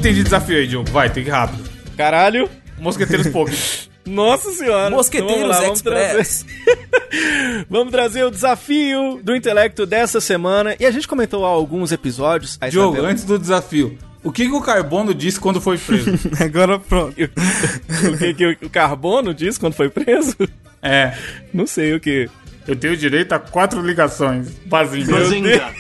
O que, que tem de desafio aí, Diogo? Vai, tem que ir rápido. Caralho. Mosqueteiros pouco. Nossa senhora. Mosqueteiros Então vamos lá, vamos Express. trazer- Vamos trazer o desafio do intelecto dessa semana. E a gente comentou há alguns episódios. a Diogo, antes do desafio. O que, que o Carbono disse quando foi preso? Agora pronto. o que, que o- Carbono disse quando foi preso? é. Não sei o que. Eu tenho direito a quatro ligações. Bazinho. Bazinga.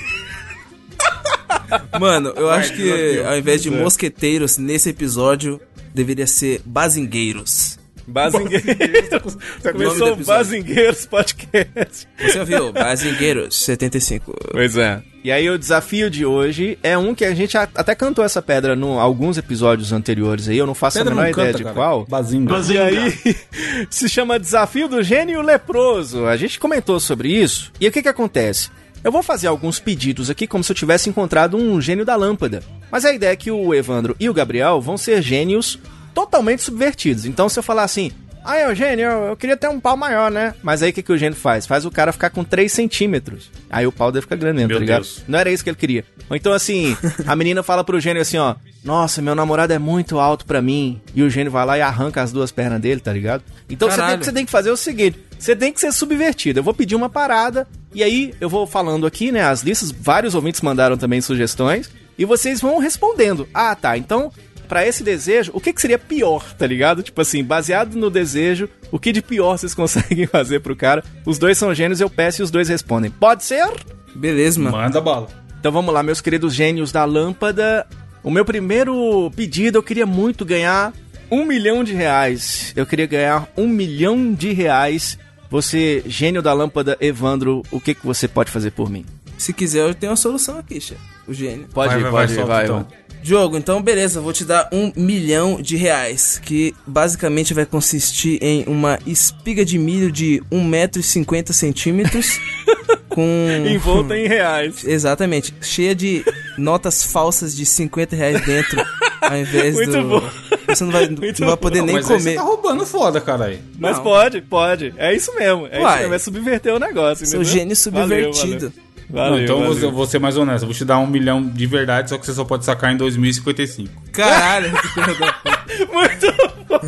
Mano, eu acho que ao invés de é. mosqueteiros nesse episódio, deveria ser bazingueiros. Bazingueiros. Começou o. Bazingueiros Podcast. Você ouviu? Bazingueiros 75. Pois é. E aí o desafio de hoje é um que a gente até cantou essa pedra em alguns episódios anteriores aí, eu não faço Pedra a menor ideia canta, de cara. qual. Bazinga. E Bazinga. aí, se chama Desafio do Gênio Leproso. A gente comentou sobre isso. E o que que acontece? Eu vou fazer alguns pedidos aqui como se eu tivesse encontrado um gênio da lâmpada. Mas a ideia é que o Evandro e o Gabriel vão ser gênios totalmente subvertidos. Então se eu falar assim, ah, Eugênio, eu, eu queria ter um pau maior, né? Mas aí o que, que o gênio faz? Faz o cara ficar com 3 centímetros. Aí o pau deve ficar grande mesmo, tá ligado? Deus. Não era isso que ele queria. Ou então assim, a menina fala pro gênio assim, ó, nossa, meu namorado é muito alto pra mim. E o gênio vai lá e arranca as duas pernas dele, tá ligado? Então você tem, você tem que fazer o seguinte: você tem que ser subvertido. Eu vou pedir uma parada, e aí eu vou falando aqui, né? As listas, vários ouvintes mandaram também sugestões, e vocês vão respondendo. Ah, tá, então. Pra esse desejo, o que, que seria pior, tá ligado? Tipo assim, baseado no desejo, o que de pior vocês conseguem fazer pro cara? Os dois são gênios, eu peço e os dois respondem. Pode ser? Beleza, mano. Manda bala. Então vamos lá, meus queridos gênios da lâmpada. O meu primeiro pedido, eu queria muito ganhar um milhão de reais. Eu queria ganhar um milhão de reais. Você, gênio da lâmpada, Evandro, o que, que você pode fazer por mim? Se quiser, eu tenho uma solução aqui, chefe. O gênio. Pode Vai, ir, vai, pode vai, ir, vai, então. Diogo, então beleza, vou te dar um milhão de reais, que basicamente vai consistir em uma espiga de milho de 1,50m com... Envolta em reais. Exatamente, cheia de notas falsas de 50 reais dentro, ao invés Muito do... bom. Você não vai, Muito não vai poder Não, nem mas aí você comer. tá roubando foda, caralho. Mas Não. pode, pode. É isso mesmo. É isso Uai. mesmo. É subverter o negócio. Entendeu? gênio subvertido. Valeu, Não, então eu valeu. vou, eu vou ser mais honesto. Eu vou te dar um milhão de verdade, só que você só pode sacar em 2055. Caralho. Muito bom.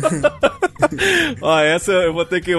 Ó, essa eu vou ter que.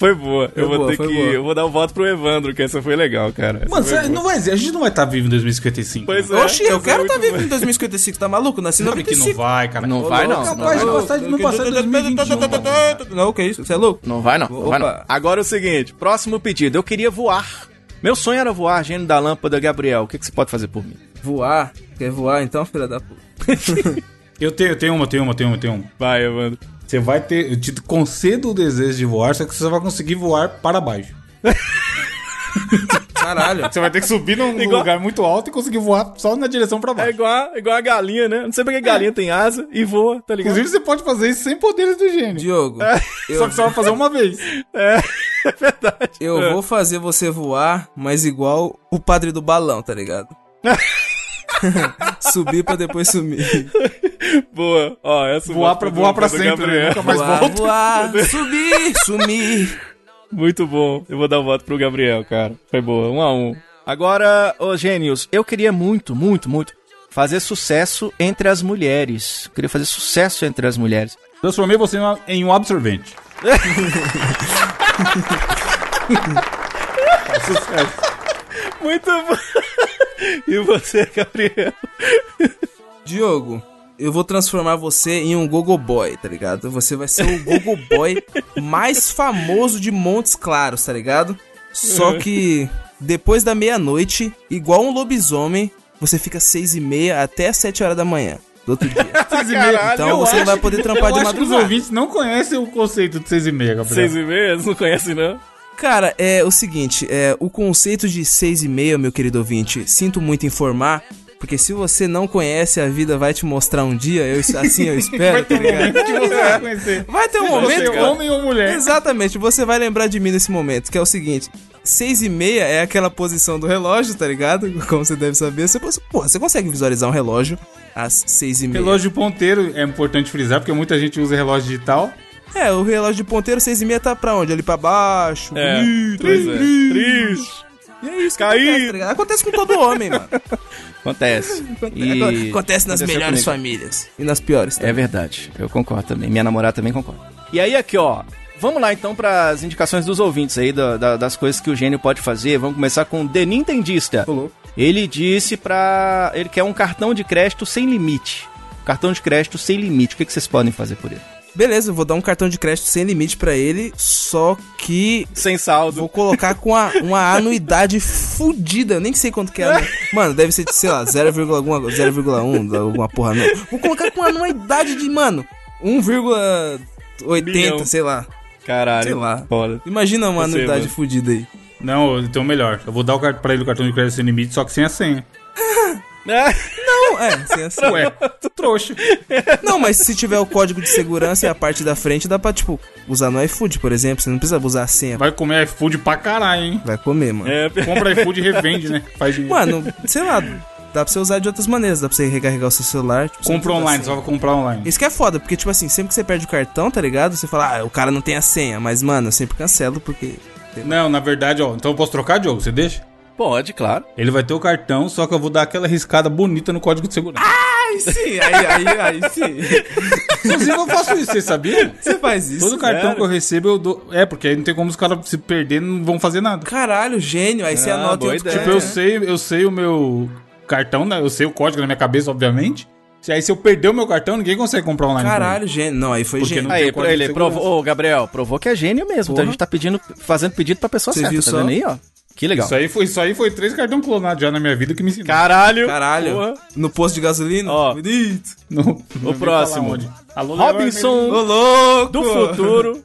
Foi boa. Foi eu vou boa, ter que. boa. Eu vou dar o voto pro Evandro, que essa foi legal, cara. Essa Mano, não vai, a gente não vai estar vivo em 2055. Pois é. Oxi, eu quero estar muito vivo em 2055, tá maluco? Nasci em Sabe que 95. não vai, cara. Não vai, não. Capaz de Não, passar, não passar em 2021. mano. Não, o que é isso? Você é louco? Não vai, não. não vai, não. Agora é o seguinte: próximo pedido. Eu queria voar. Meu sonho era voar, gênio da lâmpada, Gabriel. O que, que você pode fazer por mim? Voar? Quer voar então, filha da puta? Eu tenho, eu tenho uma, tenho uma, tenho uma, tenho uma. Vai, Evandro. Você vai ter. Eu te concedo o desejo de voar, só que você só vai conseguir voar para baixo. Caralho. Você vai ter que subir num Igual- lugar muito alto e conseguir voar só na direção para É baixo. igual, igual a galinha, né? Não sei porque galinha tem asa e voa, tá ligado? Inclusive, você pode fazer isso sem poderes do gênio. Diogo, Só eu, que você vai fazer uma vez. É, é verdade. eu vou fazer você voar, mas igual o padre do balão, tá ligado? Subir pra depois sumir. Boa. Ó, essa Voar pra, voar pra sempre, né? Gabriel. Nunca mais voar, volta. voar, subir, sumir. Muito bom. Eu vou dar o voto pro Gabriel, cara. Foi boa. Um a um. Agora, ô gênios, eu queria muito, muito, muito fazer sucesso entre as mulheres. Eu queria fazer sucesso entre as mulheres. Transformei você em um absorvente. Sucesso. Muito bom. E você, Gabriel? Diogo, eu vou transformar você em um gogo boy, tá ligado? Você vai ser o gogo boy mais famoso de Montes Claros, tá ligado? Só que depois da meia-noite, igual um lobisomem, você fica seis e meia até sete horas da manhã do outro dia. Caralho, Então eu você acho- vai poder trampar Eu de acho que os madrugada. ouvintes não conhecem o conceito de 6 e meia, Gabriel. Seis e meia? Eles não conhecem, não? Cara, é o seguinte, é, o conceito de seis e meia, meu querido ouvinte, sinto muito informar, porque se você não conhece, a vida vai te mostrar um dia, eu, assim eu espero, Vai tá ter um ligado? momento que você vai conhecer. Vai ter um momento, é cara. homem ou mulher. Exatamente, você vai lembrar de mim nesse momento, que é o seguinte. Seis e meia é aquela posição do relógio, tá ligado? Como você deve saber. Você, porra, você consegue visualizar um relógio às seis e meia. Relógio ponteiro é importante frisar, porque muita gente usa relógio digital. É, o relógio de ponteiro, seis e meia tá pra onde? Ali pra baixo. É, bonito, pois é. triste. E é isso que Caí. acontece, tá ligado? Acontece com todo homem, mano. Acontece. E Acontece nas aconteceu melhores comigo. famílias. E nas piores. É verdade, eu concordo também. Minha namorada também concorda. E aí, aqui, ó. Vamos lá então para as indicações dos ouvintes aí, da- da- das coisas que o gênio pode fazer. Vamos começar com o The Nintendista. Ele disse pra. Ele quer um cartão de crédito sem limite. Cartão de crédito sem limite. O que, que vocês podem fazer por ele? Beleza, eu vou dar um cartão de crédito sem limite pra ele, só que Sem saldo. vou colocar com a- uma anuidade fudida. Eu nem sei quanto que é. Mano, deve ser, de, sei lá, 0,1, alguma- 0,1, alguma porra. Não. Vou colocar com uma anuidade de, mano, 1,80, Bilhão. sei lá. Caralho. Sei lá. Foda. Imagina uma Você, anuidade mano. fudida aí. Não, então melhor. Eu vou dar o car- pra ele o cartão de crédito sem limite, só que sem a senha. Não, é, sem assim. Ué, tu trouxa. Não, mas se tiver o código de segurança e a parte da frente, dá pra, tipo, usar no iFood, por exemplo. Você não precisa usar a senha. Vai comer iFood pra caralho, hein? Vai comer, mano. É, Compra iFood e revende, né? Faz dinheiro. Mano, sei lá, dá pra você usar de outras maneiras. Dá pra você recarregar o seu celular. Tipo, Compra online, só vai comprar online. Isso que é foda, porque, tipo assim, sempre que você perde o cartão, tá ligado? Você fala, ah, o cara não tem a senha. Mas, mano, eu sempre cancelo porque. Não, na verdade, ó. Então eu posso trocar, Diogo? Você deixa? Pode, claro. Ele vai ter o cartão, só que eu vou dar aquela riscada bonita no código de segurança. Aí sim, aí, aí, aí sim. Inclusive, eu faço isso, você sabia? Você faz isso. Todo cartão sério? que eu recebo, eu dou. É, porque aí não tem como os caras se perder, não vão fazer nada. Caralho, gênio. Aí você Ah, anota boa outro ideia. Tipo, eu sei, eu sei o meu cartão, né? Eu sei o código na minha cabeça, obviamente. Se aí se eu perder o meu cartão, ninguém consegue comprar online. Caralho, gênio. Não, aí foi Porque gênio. Aí, ele provou. Ô, Gabriel, provou que é gênio mesmo. Então Porra. a gente tá pedindo, fazendo pedido pra pessoa Você certa, viu tá só? vendo aí, ó? Que legal. Isso aí foi, isso aí foi três cartões clonados já na minha vida que me ensinaram. Caralho. Caralho. Porra. No posto de gasolina? Ó. Bonito. No, O próximo. Alô, Robinson Ô, do futuro.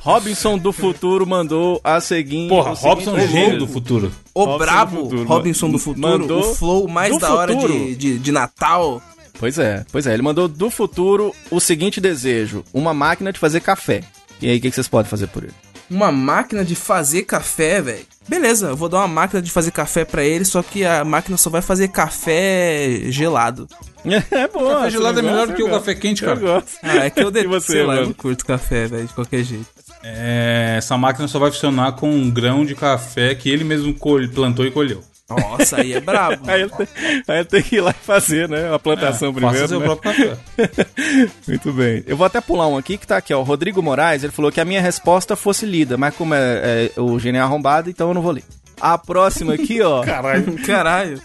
Robinson do futuro mandou a seguinte. Porra, o seguinte Robson desejo. Gênio do futuro. O Robson brabo, do futuro, Robinson do futuro, Mandou o flow mais da hora de, de, de Natal. Pois é, pois é. Ele mandou do futuro o seguinte desejo: uma máquina de fazer café. E aí, o que que vocês podem fazer por ele? Uma máquina de fazer café, velho. Beleza, eu vou dar uma máquina de fazer café pra ele, só que a máquina só vai fazer café gelado. É bom. Café gelado é melhor do que o café quente, cara. Eu gosto. Ah, é que eu detesto, você, sei lá, eu não curto café, velho, de qualquer jeito. É, essa máquina só vai funcionar com um grão de café que ele mesmo plantou e colheu. Nossa, aí é brabo. Aí ele, tem, aí ele tem que ir lá e fazer, né? A plantação É, Faça primeiro. seu né? próprio café. Muito bem. Eu vou até pular um aqui que tá aqui, ó. O Rodrigo Moraes, ele falou que a minha resposta fosse lida, mas como é, é o gênio é arrombado, então eu não vou ler. A próxima aqui, ó. Caralho. Caralho.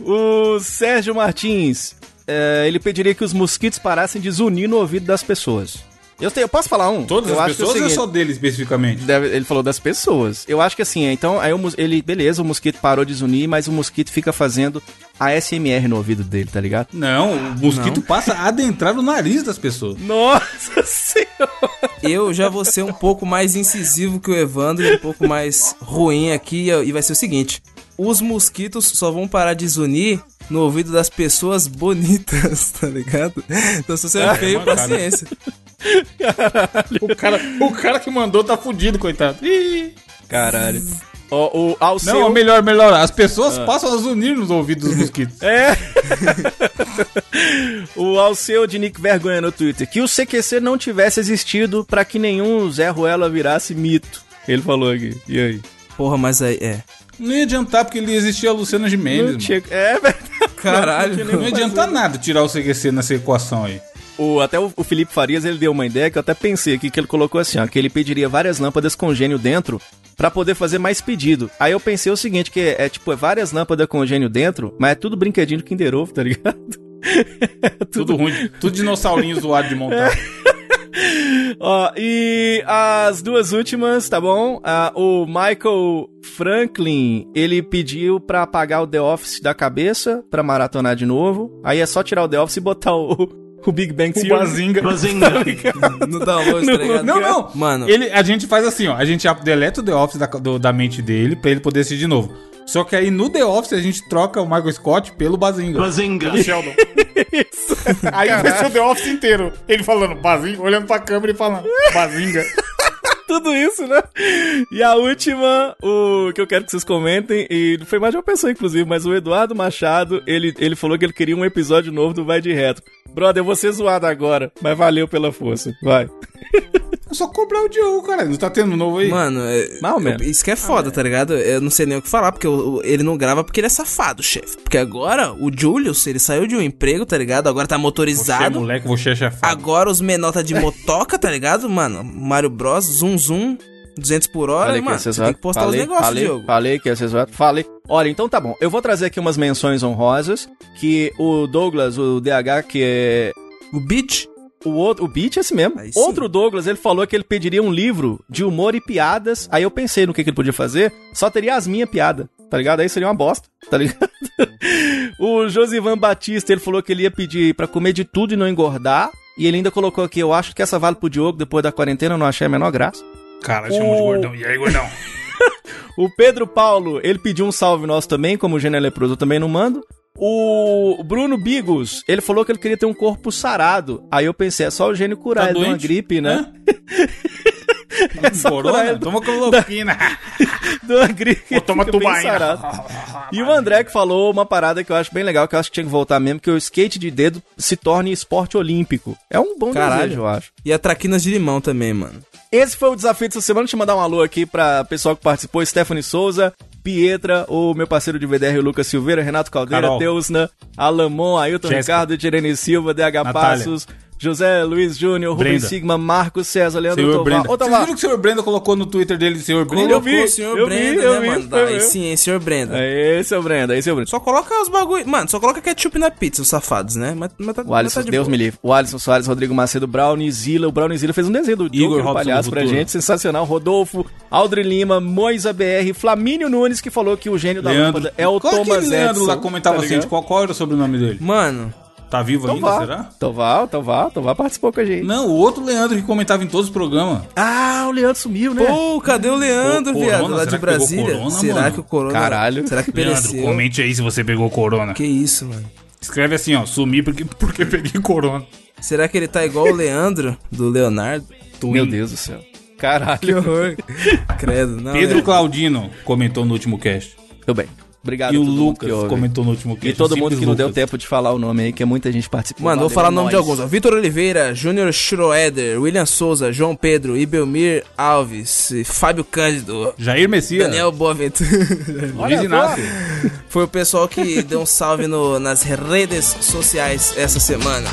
o Sérgio Martins. é, ele pediria que os mosquitos parassem de zunir no ouvido das pessoas. Eu, tenho, eu posso falar um? Todas eu as acho que é pessoas ou seguinte- só dele especificamente? Deve- ele falou das pessoas. Eu acho que assim, então, aí o, ele, beleza, o mosquito parou de zunir, mas o mosquito fica fazendo ASMR no ouvido dele, tá ligado? Não, o mosquito passa a adentrar no nariz das pessoas. Nossa senhora! Eu já vou ser um pouco mais incisivo que o Evandro e um pouco mais ruim aqui, e vai ser o seguinte: os mosquitos só vão parar de zunir no ouvido das pessoas bonitas, tá ligado? Então se você é feio, mancada. Paciência. O cara, o cara que mandou tá fudido, coitado. Ih. Caralho. Ó, o Alceu... Não, melhor, melhor. As pessoas passam a zunir nos ouvidos dos mosquitos. É. o Alceu de Nick Vergonha no Twitter. Que o CQC não tivesse existido pra que nenhum Zé Ruela virasse mito. Ele falou aqui. E aí? Porra, mas aí, é. Não ia adiantar, porque ele existia a Luciana Gimenez. Não mano. tinha- É verdade. Caralho. Não ia adiantar nada tirar o CQC nessa equação aí. O, até o, o Felipe Farias ele deu uma ideia que eu até pensei aqui que ele colocou assim, ó, que ele pediria várias lâmpadas com gênio dentro pra poder fazer mais pedido. Aí eu pensei o seguinte, que é, é, tipo, é várias lâmpadas com gênio dentro, mas é tudo brinquedinho do Kinder Ovo, tá ligado? Tudo ruim. Tudo dinossaurinho zoado de montar. Ó, e as duas últimas, tá bom? Ah, o Michael Franklin, ele pediu pra apagar o The Office da cabeça pra maratonar de novo. Aí é só tirar o The Office e botar o, o Big Bang O Theory. Bazinga. No download, tá ligado? Não, não. Mano, Ele, a gente faz assim, ó. A gente deleta o The Office da, do- da mente dele pra ele poder assistir de novo. Só que aí no The Office a gente troca o Michael Scott pelo Bazinga. Bazinga. Pelo Sheldon. aí vai ser o The Office inteiro. Ele falando Bazinga, olhando pra câmera e falando Bazinga. Tudo isso, né? E a última, o que eu quero que vocês comentem, e foi mais de uma pessoa, inclusive, mas o Eduardo Machado, ele, ele falou que ele queria um episódio novo do Vai de Retro. Brother, eu vou ser zoado agora, mas valeu pela força. Vai. É só cobrar o Diogo, cara. Não tá tendo novo aí? Mano, é, eu- menos. isso que é foda, tá ligado? Eu não sei nem o que falar, porque o- o- ele não grava porque ele é safado, chefe. Porque agora, o Julius, ele saiu de um emprego, tá ligado? Agora tá você é motorizado. moleque, você é chefado. Agora os menota de motoca, tá ligado, mano? Mario Bros, zoom zoom, 200 por hora, Falei mano. Você tem que postar falei, os negócios, falei, Diogo. Falei que ia ser zoado. Falei. Olha, então tá bom. Eu vou trazer aqui umas menções honrosas que o Douglas, o DH, que é O beat, o outro, o Beat é esse mesmo. Aí sim. Outro Douglas, ele falou que ele pediria um livro de humor e piadas. Aí eu pensei no que, que ele podia fazer. Só teria as minhas piadas, tá ligado? Aí seria uma bosta, tá ligado? o Josivan Batista, ele falou que ele ia pedir pra comer de tudo e não engordar. E ele ainda colocou aqui, eu acho que essa vale pro Diogo depois da quarentena, eu não achei a menor graça. Cara, chamou de O- gordão. E aí, gordão? O Pedro Paulo, ele pediu um salve nosso também, como o Gênio leproso, eu também não mando. O Bruno Bigos, ele falou que ele queria ter um corpo sarado. Aí eu pensei, é só o gênio curar Tá ele de uma doente? gripe, né? só curar Corona? Toma cloroquina. de uma gripe. Ou toma tubaína. E o André que falou uma parada que eu acho bem legal, que eu acho que tinha que voltar mesmo, que o skate de dedo se torne esporte olímpico. É um bom Caralho. desejo, eu acho. E a traquinas de limão também, mano. Esse foi o desafio dessa semana. Deixa eu mandar um alô aqui pra pessoal que participou: Stephanie Souza, Pietra, o meu parceiro de VDR, o Lucas Silveira, Renato Caldeira, Carol. Teusna, Alamon, Ailton Jéssica. Ricardo, Tirene Silva, DH Natália. Passos, José Luiz Júnior, Rubem Brenda. Sigma, Marcos César, Leandro Senhor Tovar. Brenda. Ô, Vocês viram que o senhor Brenda colocou no Twitter dele, senhor Brenda? Eu vi, Colocou o senhor eu vi, Brenda, eu né, vi, mano? Aí eu. sim, hein, senhor Brenda. Esse é o Brenda, esse é o Brenda. Só coloca os bagulho. Mano, só coloca ketchup na pizza, os safados, né? Mas, mas tá, O Alisson, mas tá de Deus boa. me livre. O Alisson Soares, Rodrigo Macedo, Brownie Zila. O Brownie Zila fez um desenho do Igor Joker, palhaço pra gente. Sensacional. Rodolfo, Aldri Lima, Moisa BR, Flamínio Nunes, que falou que o gênio da Leandro. lâmpada é o Qual Thomas que Leandro Edison, lá comentava tá assim, qual, qual era o sobrenome dele? Mano, Tá vivo ainda, Tovar. será? Tovar, Tovar, Tovar participou com a gente. Não, o outro Leandro que comentava em todos os programas. Ah, o Leandro sumiu, né? pô, cadê o Leandro, Pô, viado? corona? Lá Será de que Brasília? corona, será mano? que o corona. Caralho. Será que pereceu? Leandro, comente aí se você pegou corona. Que isso, mano? Escreve assim, ó, sumi porque, porque peguei corona. Será que ele tá igual o Leandro, do Leonardo? Meu Deus do céu. Que Caralho. horror. Credo, não. Pedro Leandro. Claudino comentou no último cast. Tudo bem. Obrigado e o Lucas comentou no último cast. E todo mundo que não deu tempo de falar o nome aí, que é muita gente participou. Mano, vou falar o é nome de nóis. alguns. ó. Vitor Oliveira, Júnior Schroeder, William Souza, João Pedro, Ibelmir Alves, Fábio Cândido, Jair Messias. Daniel Boaventura. Luiz Inácio. Foi o pessoal que deu um salve no- nas redes sociais essa semana.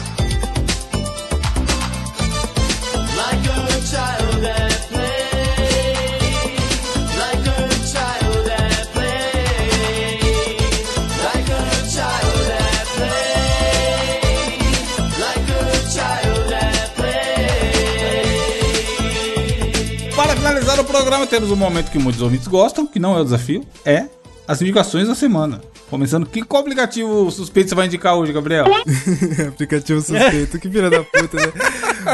Programa, temos um momento que muitos ouvintes gostam, que não é o desafio, é as indicações da semana. Começando, que qual aplicativo suspeito você vai indicar hoje, Gabriel? aplicativo suspeito, que filha da puta, né?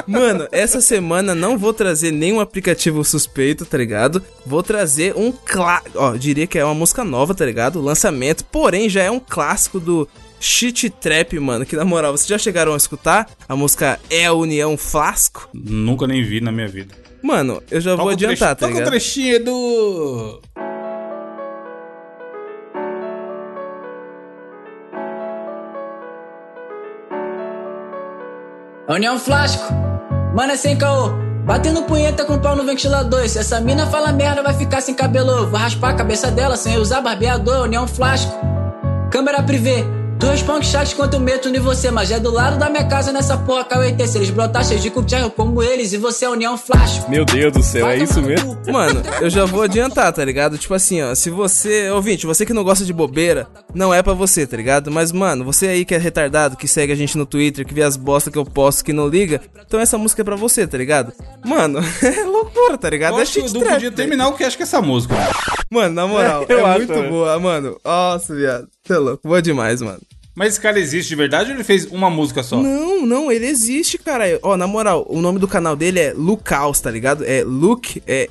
Mano, essa semana não vou trazer nenhum aplicativo suspeito, tá ligado? Vou trazer um clássico, ó, diria que é uma música nova, tá ligado? Lançamento, porém já é um clássico do Shit Trap, mano, que na moral, vocês já chegaram a escutar a música É a União Flasco? Nunca nem vi na minha vida. Mano, eu já vou Toca o adiantar, trecho- tá Toca o ligado? trechinho do... União Flasco, mano é sem caô. Batendo punheta com pau no ventilador. Se essa mina fala merda, vai ficar sem cabelo. Vou raspar a cabeça dela sem usar barbeador. União Flasco, câmera privê. Dois punk chats quanto meto em você, mas é do lado da minha casa nessa porra KUT. Se eles brotar cheio de cucharro como eles, e você é União Flasco. Meu Deus do céu, é Vai isso tomar no mesmo? cu. Mano, eu já vou adiantar, tá ligado? Tipo assim, ó, se você, ouvinte, você que não gosta de bobeira, não é pra você, tá ligado? Mas, mano, você aí que é retardado, que segue a gente no Twitter, que vê as bosta que eu posto, que não liga, então essa música é pra você, tá ligado? Mano, é loucura, tá ligado? Eu é acho que o trap, podia terminar o que acho que é essa música. mano. Mano, na moral, Eu é acho muito também. boa, mano. Nossa, viado. É louco, boa demais, mano. Mas esse cara existe de verdade ou ele fez uma música só? Não, não, ele existe, cara. Ó, na moral, o nome do canal dele é Lucaus, tá ligado? É Luke, é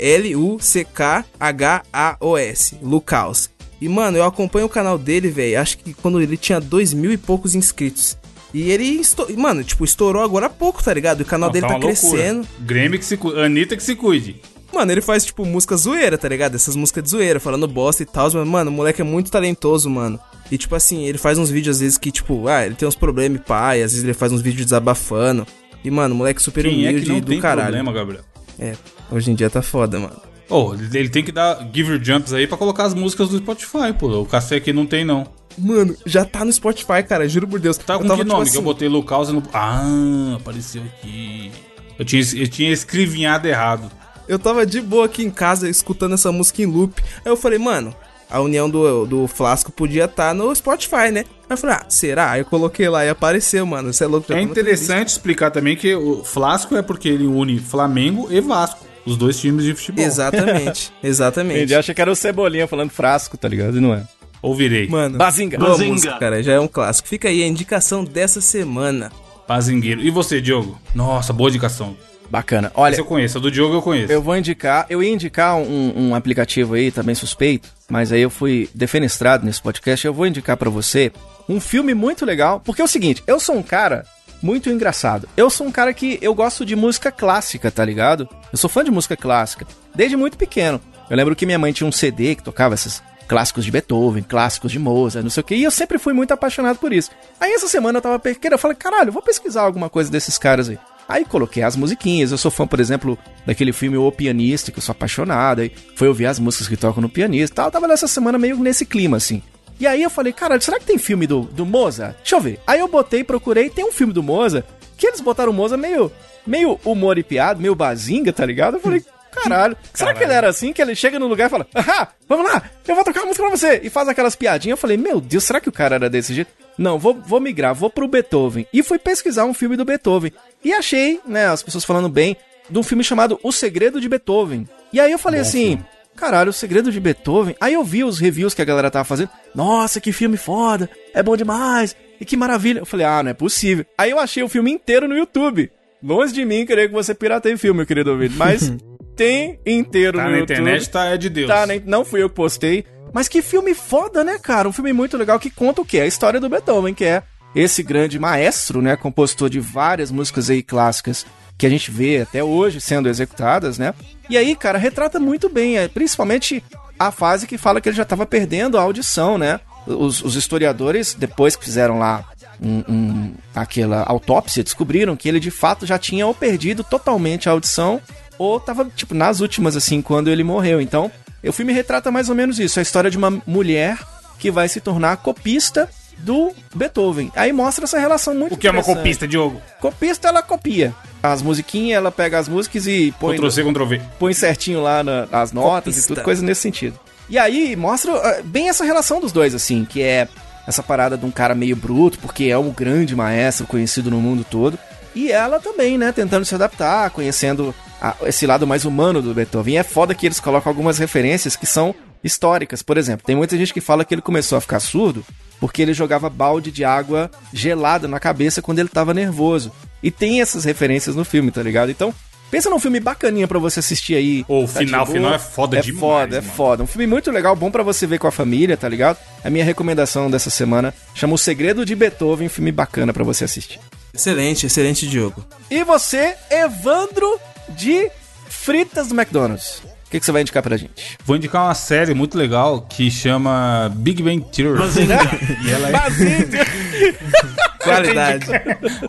L-U-C-K-H-A-O-S. Lucaus. E, mano, eu acompanho o canal dele, velho. Acho que quando ele tinha dois mil e poucos inscritos. E ele, mano, tipo, estourou agora há pouco, tá ligado? O canal Não, dele tá, loucura. crescendo. Grêmio que se cuide. Anitta que se cuide. Mano, ele faz, tipo, música zoeira, tá ligado? Essas músicas de zoeira, falando bosta e tal. Mas, mano, o moleque é muito talentoso, mano. E, tipo assim, ele faz uns vídeos às vezes que, tipo, ah, ele tem uns problemas e pai. Às vezes ele faz uns vídeos desabafando. E, mano, o moleque super Quem é humilde que não do tem caralho. problema, Gabriel? É, hoje em dia tá foda, mano. Ô, ele tem que dar give your jumps aí pra colocar as músicas do Spotify, pô. O café aqui não tem, não. Mano, já tá no Spotify, cara, juro por Deus. Tá Eu com tava, que tipo nome? Que assim, eu botei Lucas no. Ah, apareceu aqui. Eu tinha, eu tinha escrevinhado errado. Eu tava de boa aqui em casa escutando essa música em loop. Aí eu falei, mano, a união do, do Flasco podia estar no Spotify, né? Aí eu falei, ah, será? Aí eu coloquei lá e apareceu, mano. Você é louco, já É feliz. interessante explicar também que o Flasco é porque ele une Flamengo e Vasco, os dois times de futebol. Exatamente, exatamente. Entendi, acha que era o Cebolinha falando frasco, tá ligado? E não é. Ouvirei. Mano, Bazinga. boa Bazinga. música, cara, já é um clássico. Fica aí a indicação dessa semana. Pazingueiro. E você, Diogo? Nossa, boa indicação. Bacana. Olha, Essa eu conheço, a do Diogo eu conheço. Eu vou indicar, eu ia indicar um, um aplicativo aí, também suspeito, mas aí eu fui defenestrado nesse podcast. Eu vou indicar pra você um filme muito legal, porque é o seguinte, eu sou um cara muito engraçado. Eu sou um cara que eu gosto de música clássica, tá ligado? Eu sou fã de música clássica, desde muito pequeno. Eu lembro que minha mãe tinha um CD que tocava esses clássicos de Beethoven, clássicos de Mozart, não sei o que, e eu sempre fui muito apaixonado por isso. Aí essa semana eu tava pequeno, eu falei, caralho, eu vou pesquisar alguma coisa desses caras aí. Aí coloquei as musiquinhas. Eu sou fã, por exemplo, daquele filme O Pianista, que eu sou apaixonado. Aí foi ouvir as músicas que tocam no pianista e tal. Eu tava nessa semana meio nesse clima, assim. E aí eu falei, caralho, será que tem filme do, do Mozart? Deixa eu ver. Aí eu botei, procurei, tem um filme do Mozart, que eles botaram o Mozart meio, meio humor e piada, meio bazinga, tá ligado? Eu falei, caralho, será que ele era assim? Que ele chega no lugar e fala, ah, vamos lá, eu vou tocar uma música pra você. E faz aquelas piadinhas. Eu falei, meu Deus, será que o cara era desse jeito? Não, vou, vou migrar, vou pro Beethoven. E fui pesquisar um filme do Beethoven. E achei, né, as pessoas falando bem, de um filme chamado O Segredo de Beethoven. E aí eu falei assim, caralho, O Segredo de Beethoven. Aí eu vi os reviews que a galera tava fazendo. Nossa, que filme foda, é bom demais, e que maravilha. Eu falei, ah, não é possível. Aí eu achei o filme inteiro no YouTube. Longe de mim querer que você pirateie o filme, meu querido ouvinte, mas tem inteiro Tá no na YouTube. internet, tá, é de Deus. Tá, né? não fui eu que postei. Mas que filme foda, né, cara? Um filme muito legal que conta o quê? A história do Beethoven, que é esse grande maestro, né? Compositor de várias músicas aí clássicas que a gente vê até hoje sendo executadas, né? E aí, cara, retrata muito bem, é, principalmente a fase que fala que ele já tava perdendo a audição, né? Os, os historiadores, depois que fizeram lá um, um- aquela autópsia, descobriram que ele de fato já tinha ou perdido totalmente a audição ou tava, tipo, nas últimas, assim, quando ele morreu. Então, o filme retrata mais ou menos isso: a história de uma mulher que vai se tornar copista do Beethoven. Aí mostra essa relação muito O que é uma copista, Diogo? Copista, ela copia. As musiquinhas, ela pega as músicas e põe, Ctrl C, Ctrl V. põe certinho lá na- nas notas Copista. e tudo, coisa nesse sentido. E aí mostra ah, bem essa relação dos dois, assim, que é essa parada de um cara meio bruto, porque é um grande maestro conhecido no mundo todo. E ela também, né, tentando se adaptar, conhecendo a- esse lado mais humano do Beethoven. E é foda que eles colocam algumas referências que são históricas. Por exemplo, tem muita gente que fala que ele começou a ficar surdo porque ele jogava balde de água gelada na cabeça quando ele tava nervoso. E tem essas referências no filme, tá ligado? Então, pensa num filme bacaninha pra você assistir aí. Ô, o tá final- final é foda é demais, Foda, é mano. foda. Um filme muito legal, bom pra você ver com a família, tá ligado? A minha recomendação dessa semana chama O Segredo de Beethoven, um filme bacana pra você assistir. Excelente, excelente Diogo. E você, Evandro de Fritas do McDonald's. O que, que você vai indicar pra gente? Vou indicar uma série muito legal que chama Big Bang Theory. e ela é... Qualidade.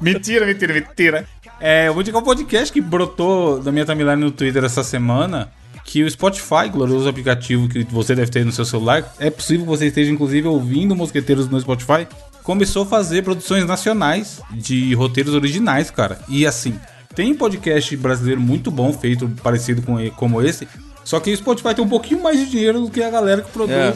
mentira, mentira, mentira. É, eu vou indicar um podcast que brotou da minha timeline no Twitter essa semana. Que o Spotify, glorioso aplicativo que você deve ter no seu celular, é possível que você esteja inclusive ouvindo Mosqueteiros no Spotify. Começou a fazer produções nacionais de roteiros originais, cara. E assim, tem podcast brasileiro muito bom, feito parecido com como esse. Só que o Spotify tem um pouquinho mais de dinheiro do que a galera que produz É.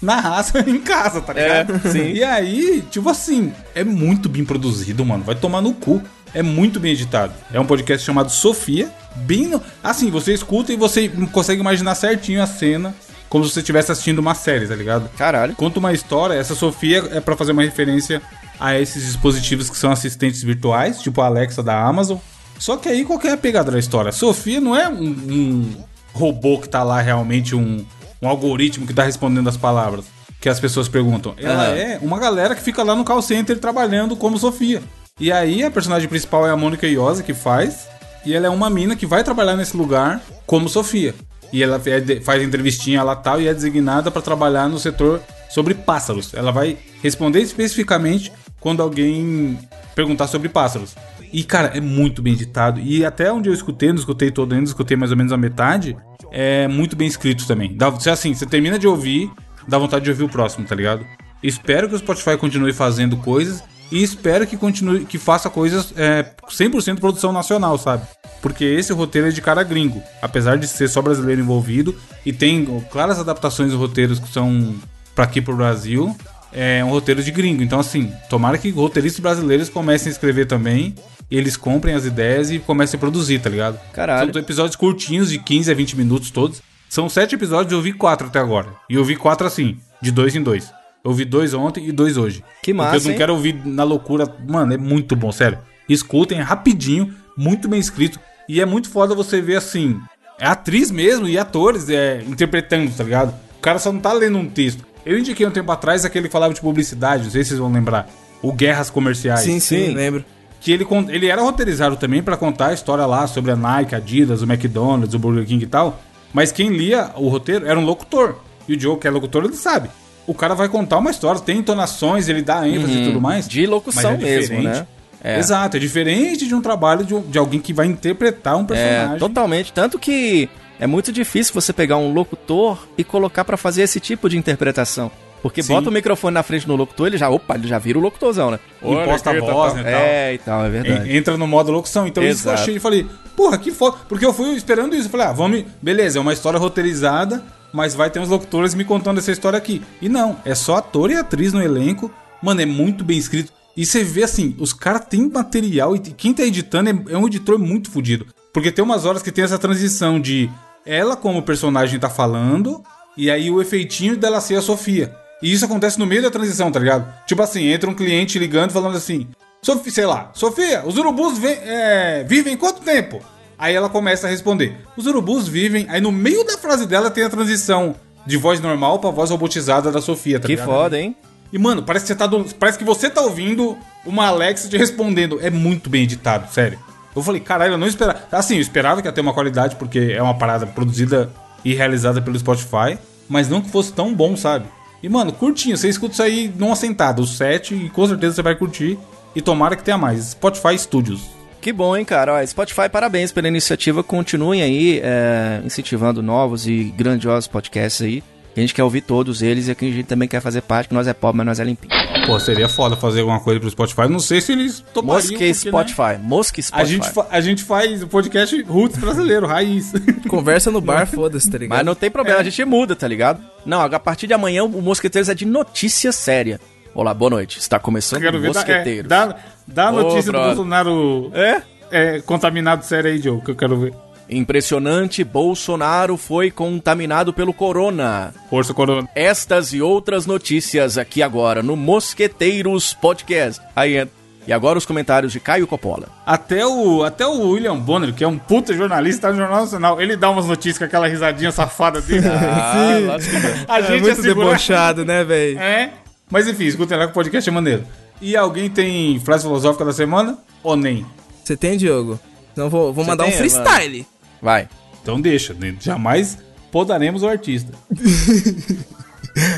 na raça em casa, tá ligado? É, sim. E aí, tipo assim, é muito bem produzido, mano. Vai tomar no cu. É muito bem editado. É um podcast chamado Sofia. Bem. no- Assim, você escuta e você consegue imaginar certinho a cena. Como se você estivesse assistindo uma série, tá ligado? Caralho. Conta uma história. Essa Sofia é pra fazer uma referência a esses dispositivos que são assistentes virtuais, tipo a Alexa da Amazon. Só que aí qual que é a pegada da história? A Sofia não é um, um robô que tá lá realmente, um, um algoritmo que tá respondendo as palavras que as pessoas perguntam. Ela é uma galera que fica lá no call center trabalhando como Sofia. E aí a personagem principal é a Mônica Iose que faz. E ela é uma mina que vai trabalhar nesse lugar como Sofia. E ela é faz entrevistinha lá tal e é designada para trabalhar no setor sobre pássaros. Ela vai responder especificamente quando alguém perguntar sobre pássaros. E, cara, é muito bem editado. E até onde eu escutei, não escutei todo ainda, escutei mais ou menos a metade, é muito bem escrito também. Dá, assim, você termina de ouvir, dá vontade de ouvir o próximo, tá ligado? Espero que o Spotify continue fazendo coisas e espero que continue, que faça coisas é, 100% produção nacional, sabe? Porque esse roteiro é de cara gringo, apesar de ser só brasileiro envolvido e tem claras adaptações de roteiros que são para aqui pro Brasil. É um roteiro de gringo, então assim, tomara que roteiristas brasileiros comecem a escrever também eles comprem as ideias e comecem a produzir, tá ligado? Caralho. São episódios curtinhos, de 15 a 20 minutos todos. São sete episódios, eu vi quatro até agora. E eu vi quatro assim, de dois em dois. Eu vi dois ontem e dois hoje. Que massa, Porque eu não hein? quero ouvir na loucura. Mano, é muito bom, sério. Escutem, é rapidinho, muito bem escrito. E é muito foda você ver assim. É atriz mesmo e atores é, interpretando, tá ligado? O cara só não tá lendo um texto. Eu indiquei um tempo atrás aquele que falava de publicidade, não sei se vocês vão lembrar. O Guerras Comerciais. Sim, sim, Sim. lembro. Que ele, ele era roteirizado também pra contar a história lá sobre a Nike, a Adidas, o McDonald's, o Burger King e tal. Mas quem lia o roteiro era um locutor. E o Joe, que é locutor, ele sabe. O cara vai contar uma história, tem entonações, ele dá ênfase e tudo mais. Uhum. De locução é mesmo, né? É. Exato, é diferente de um trabalho de, de alguém que vai interpretar um É, personagem. totalmente. Tanto que é muito difícil você pegar um locutor e colocar pra fazer esse tipo de interpretação. Porque Sim. bota o microfone na frente do locutor, ele já, opa, ele já vira o locutorzão, né? Imposta a Olha, voz, né, tal. É, e tal, é verdade. En- Entra no modo locução. Então isso que eu Exato. achei. Eu falei, porra, que foda. Porque eu fui esperando isso. Eu falei, ah, vamos. Beleza, é uma história roteirizada, mas vai ter uns locutores me contando essa história aqui. E não, é só ator e atriz no elenco. Mano, é muito bem escrito. E você vê assim, os caras têm material e quem tá editando é, é um editor muito fodido. Porque tem umas horas que tem essa transição de ela como personagem tá falando, e aí o efeitinho dela ser a Sofia. E isso acontece no meio da transição, tá ligado? Tipo assim, entra um cliente ligando falando assim: Sofia, sei lá, Sofia, os urubus vem- é, vivem quanto tempo? Aí ela começa a responder: Os urubus vivem. Aí no meio da frase dela tem a transição de voz normal pra voz robotizada da Sofia, tá que ligado? foda, hein? E, mano, parece que você tá do- parece que você tá ouvindo uma Alexa te respondendo. É muito bem editado, sério. Eu falei, caralho, eu não esperava. Assim, eu esperava que ia ter uma qualidade, porque é uma parada produzida e realizada pelo Spotify, mas não que fosse tão bom, sabe? E, mano, curtinho, você escuta isso aí numa sentada, os sete, e com certeza você vai curtir. E tomara que tenha mais. Spotify Studios. Que bom, hein, cara? Ó, Spotify, parabéns pela iniciativa. Continuem aí é, incentivando novos e grandiosos podcasts aí. A gente quer ouvir todos eles e aqui a gente também quer fazer parte, que nós é pobre, mas nós é limpinho. Pô, seria foda fazer alguma coisa pro Spotify. Não sei se eles topariam. Mosque porque, né, Spotify. Mosque Spotify. A gente, a gente faz o podcast roots brasileiro, raiz. Conversa no bar, foda-se, tá ligado? Mas não tem problema, a gente muda, tá ligado? Não, a partir de amanhã o Mosqueteiros é de notícia séria. Olá, boa noite. Está começando Quero o ver. Dá, é, Mosqueteiros. dá, dá a Ô, notícia do. Bolsonaro É? é, contaminado sério aí, Joe, que eu quero ver. Impressionante, Bolsonaro foi contaminado pelo corona. Força Corona. Estas e outras notícias aqui agora no Mosqueteiros Podcast. Aí entra. E agora os comentários de Caio Coppola. Até o, até o William Bonner, que é um puta jornalista tá no Jornal Nacional, ele dá umas notícias com aquela risadinha safada dele. Ah, lógico não. a É gente muito assegura- debochado, né, velho? É. Mas enfim, escutem lá que o podcast é maneiro. E alguém tem frase filosófica da semana? Ou nem? Você tem, Diogo? Então vou, vou Você mandar tem, um freestyle. Vai. Então deixa, né? jamais podaremos o artista.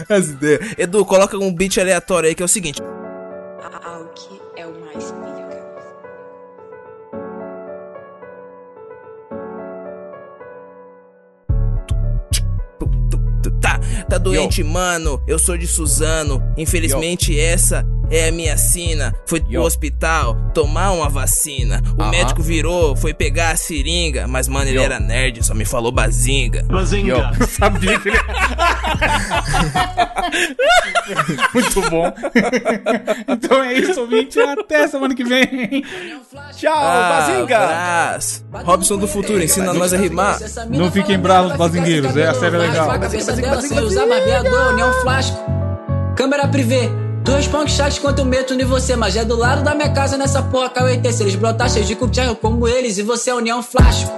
As ideias. Edu, coloca um beat aleatório aí que é o seguinte. É o mais pica. Tá, tá doente, mano. Eu sou de Suzano. Infelizmente, essa é a minha sina. Foi pro Yo. hospital tomar uma vacina. O Aham. médico virou, foi pegar a seringa. Mas, mano, ele Yo. era nerd, só me falou bazinga. Yo. Eu sabia que ele... Muito bom. então é isso, ouvinte. Até semana que vem. Tchau, Ah, Bazinga! abraço. Robson do futuro, ensina nós a rimar. Não fiquem bravos, bazingueiros, é a série legal. A cabeça dela sem usar barbeador, nem um flasco. Câmera privê. Dois punk chats quanto eu meto em você, mas é do lado da minha casa nessa porra KUT. Se eles brotar cheio de cucharro como eles e você é união flasco.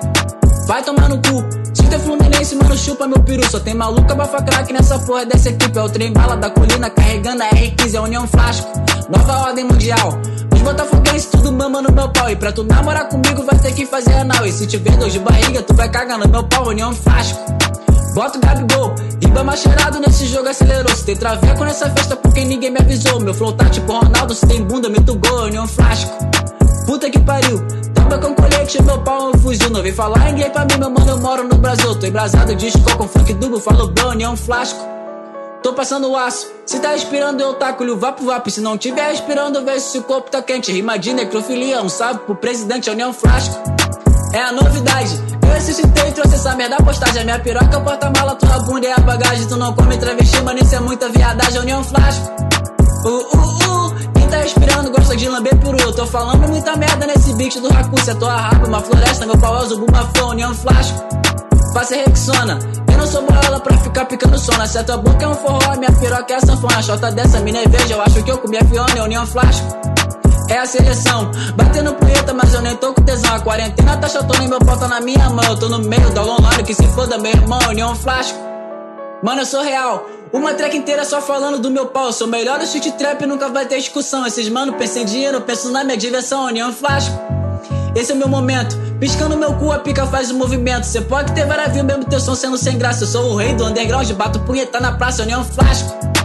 Vai tomar no cu. Se tem Fluminense, mano, chupa meu peru. Só tem maluca bafa craque nessa porra dessa equipe. É o trem bala da colina carregando a R15, é União Flasco. Nova ordem mundial. Os botafoguenses tudo mama no meu pau. E pra tu namorar comigo vai ter que fazer anal. E se tiver dor de barriga, tu vai cagar no meu pau, União Flasco. Bota o Gabigol, Ibama cheirado nesse jogo acelerou. Se tem traveco nessa festa porque ninguém me avisou. Meu flow tá tipo Ronaldo, se tem bunda, meto gol, União Flasco. Puta que pariu. Tamba com colete, meu pau é um fuzil. Não vem falar gay pra mim, meu mano, eu moro no Brasil. Tô embrasado, disco com funk duplo, falo brownie, é um flasco. Tô passando aço. Se tá respirando, eu taco-lhe o vapo vapo. Se não tiver respirando, vê se o corpo tá quente. Rima de necrofilia, um salve pro presidente, é Neon Flasco. É a novidade. Ressuscitei trouxe essa merda postagem. A minha piroca, porta-mala, tua bunda é a bagagem. Tu não come travesti, mano, isso é muita viadagem. É o Neon Flasco. Uh, uh, uh. Quem tá respirando gosta de lamber por Eu tô falando muita merda nesse beat do. Se é tua rapa, uma floresta, meu pau é o Zubuma Flow, Neon Flasco. Passa Rexona. Eu não sou bola pra ficar picando sona. Se a tua boca é um forró, minha piroca é a sanfona. A chota dessa mina é veja, eu acho que eu comi a fiona, um flasco. É a seleção, batendo punheta, mas eu nem tô com tesão. A quarentena tá chatona e meu pau tá na minha mão. Eu tô no meio da online, que se foda, meu irmão, um flasco. Mano, eu sou real. Uma track inteira só falando do meu pau. Sou melhor do street trap, nunca vai ter discussão. Esses mano pensam em dinheiro, penso na minha diversão, um flasco. Esse é o meu momento. Piscando meu cu, a pica faz o movimento. Cê pode ter views, mesmo teu som sendo sem graça. Eu sou o rei do underground, bato punheta na praça, um flasco.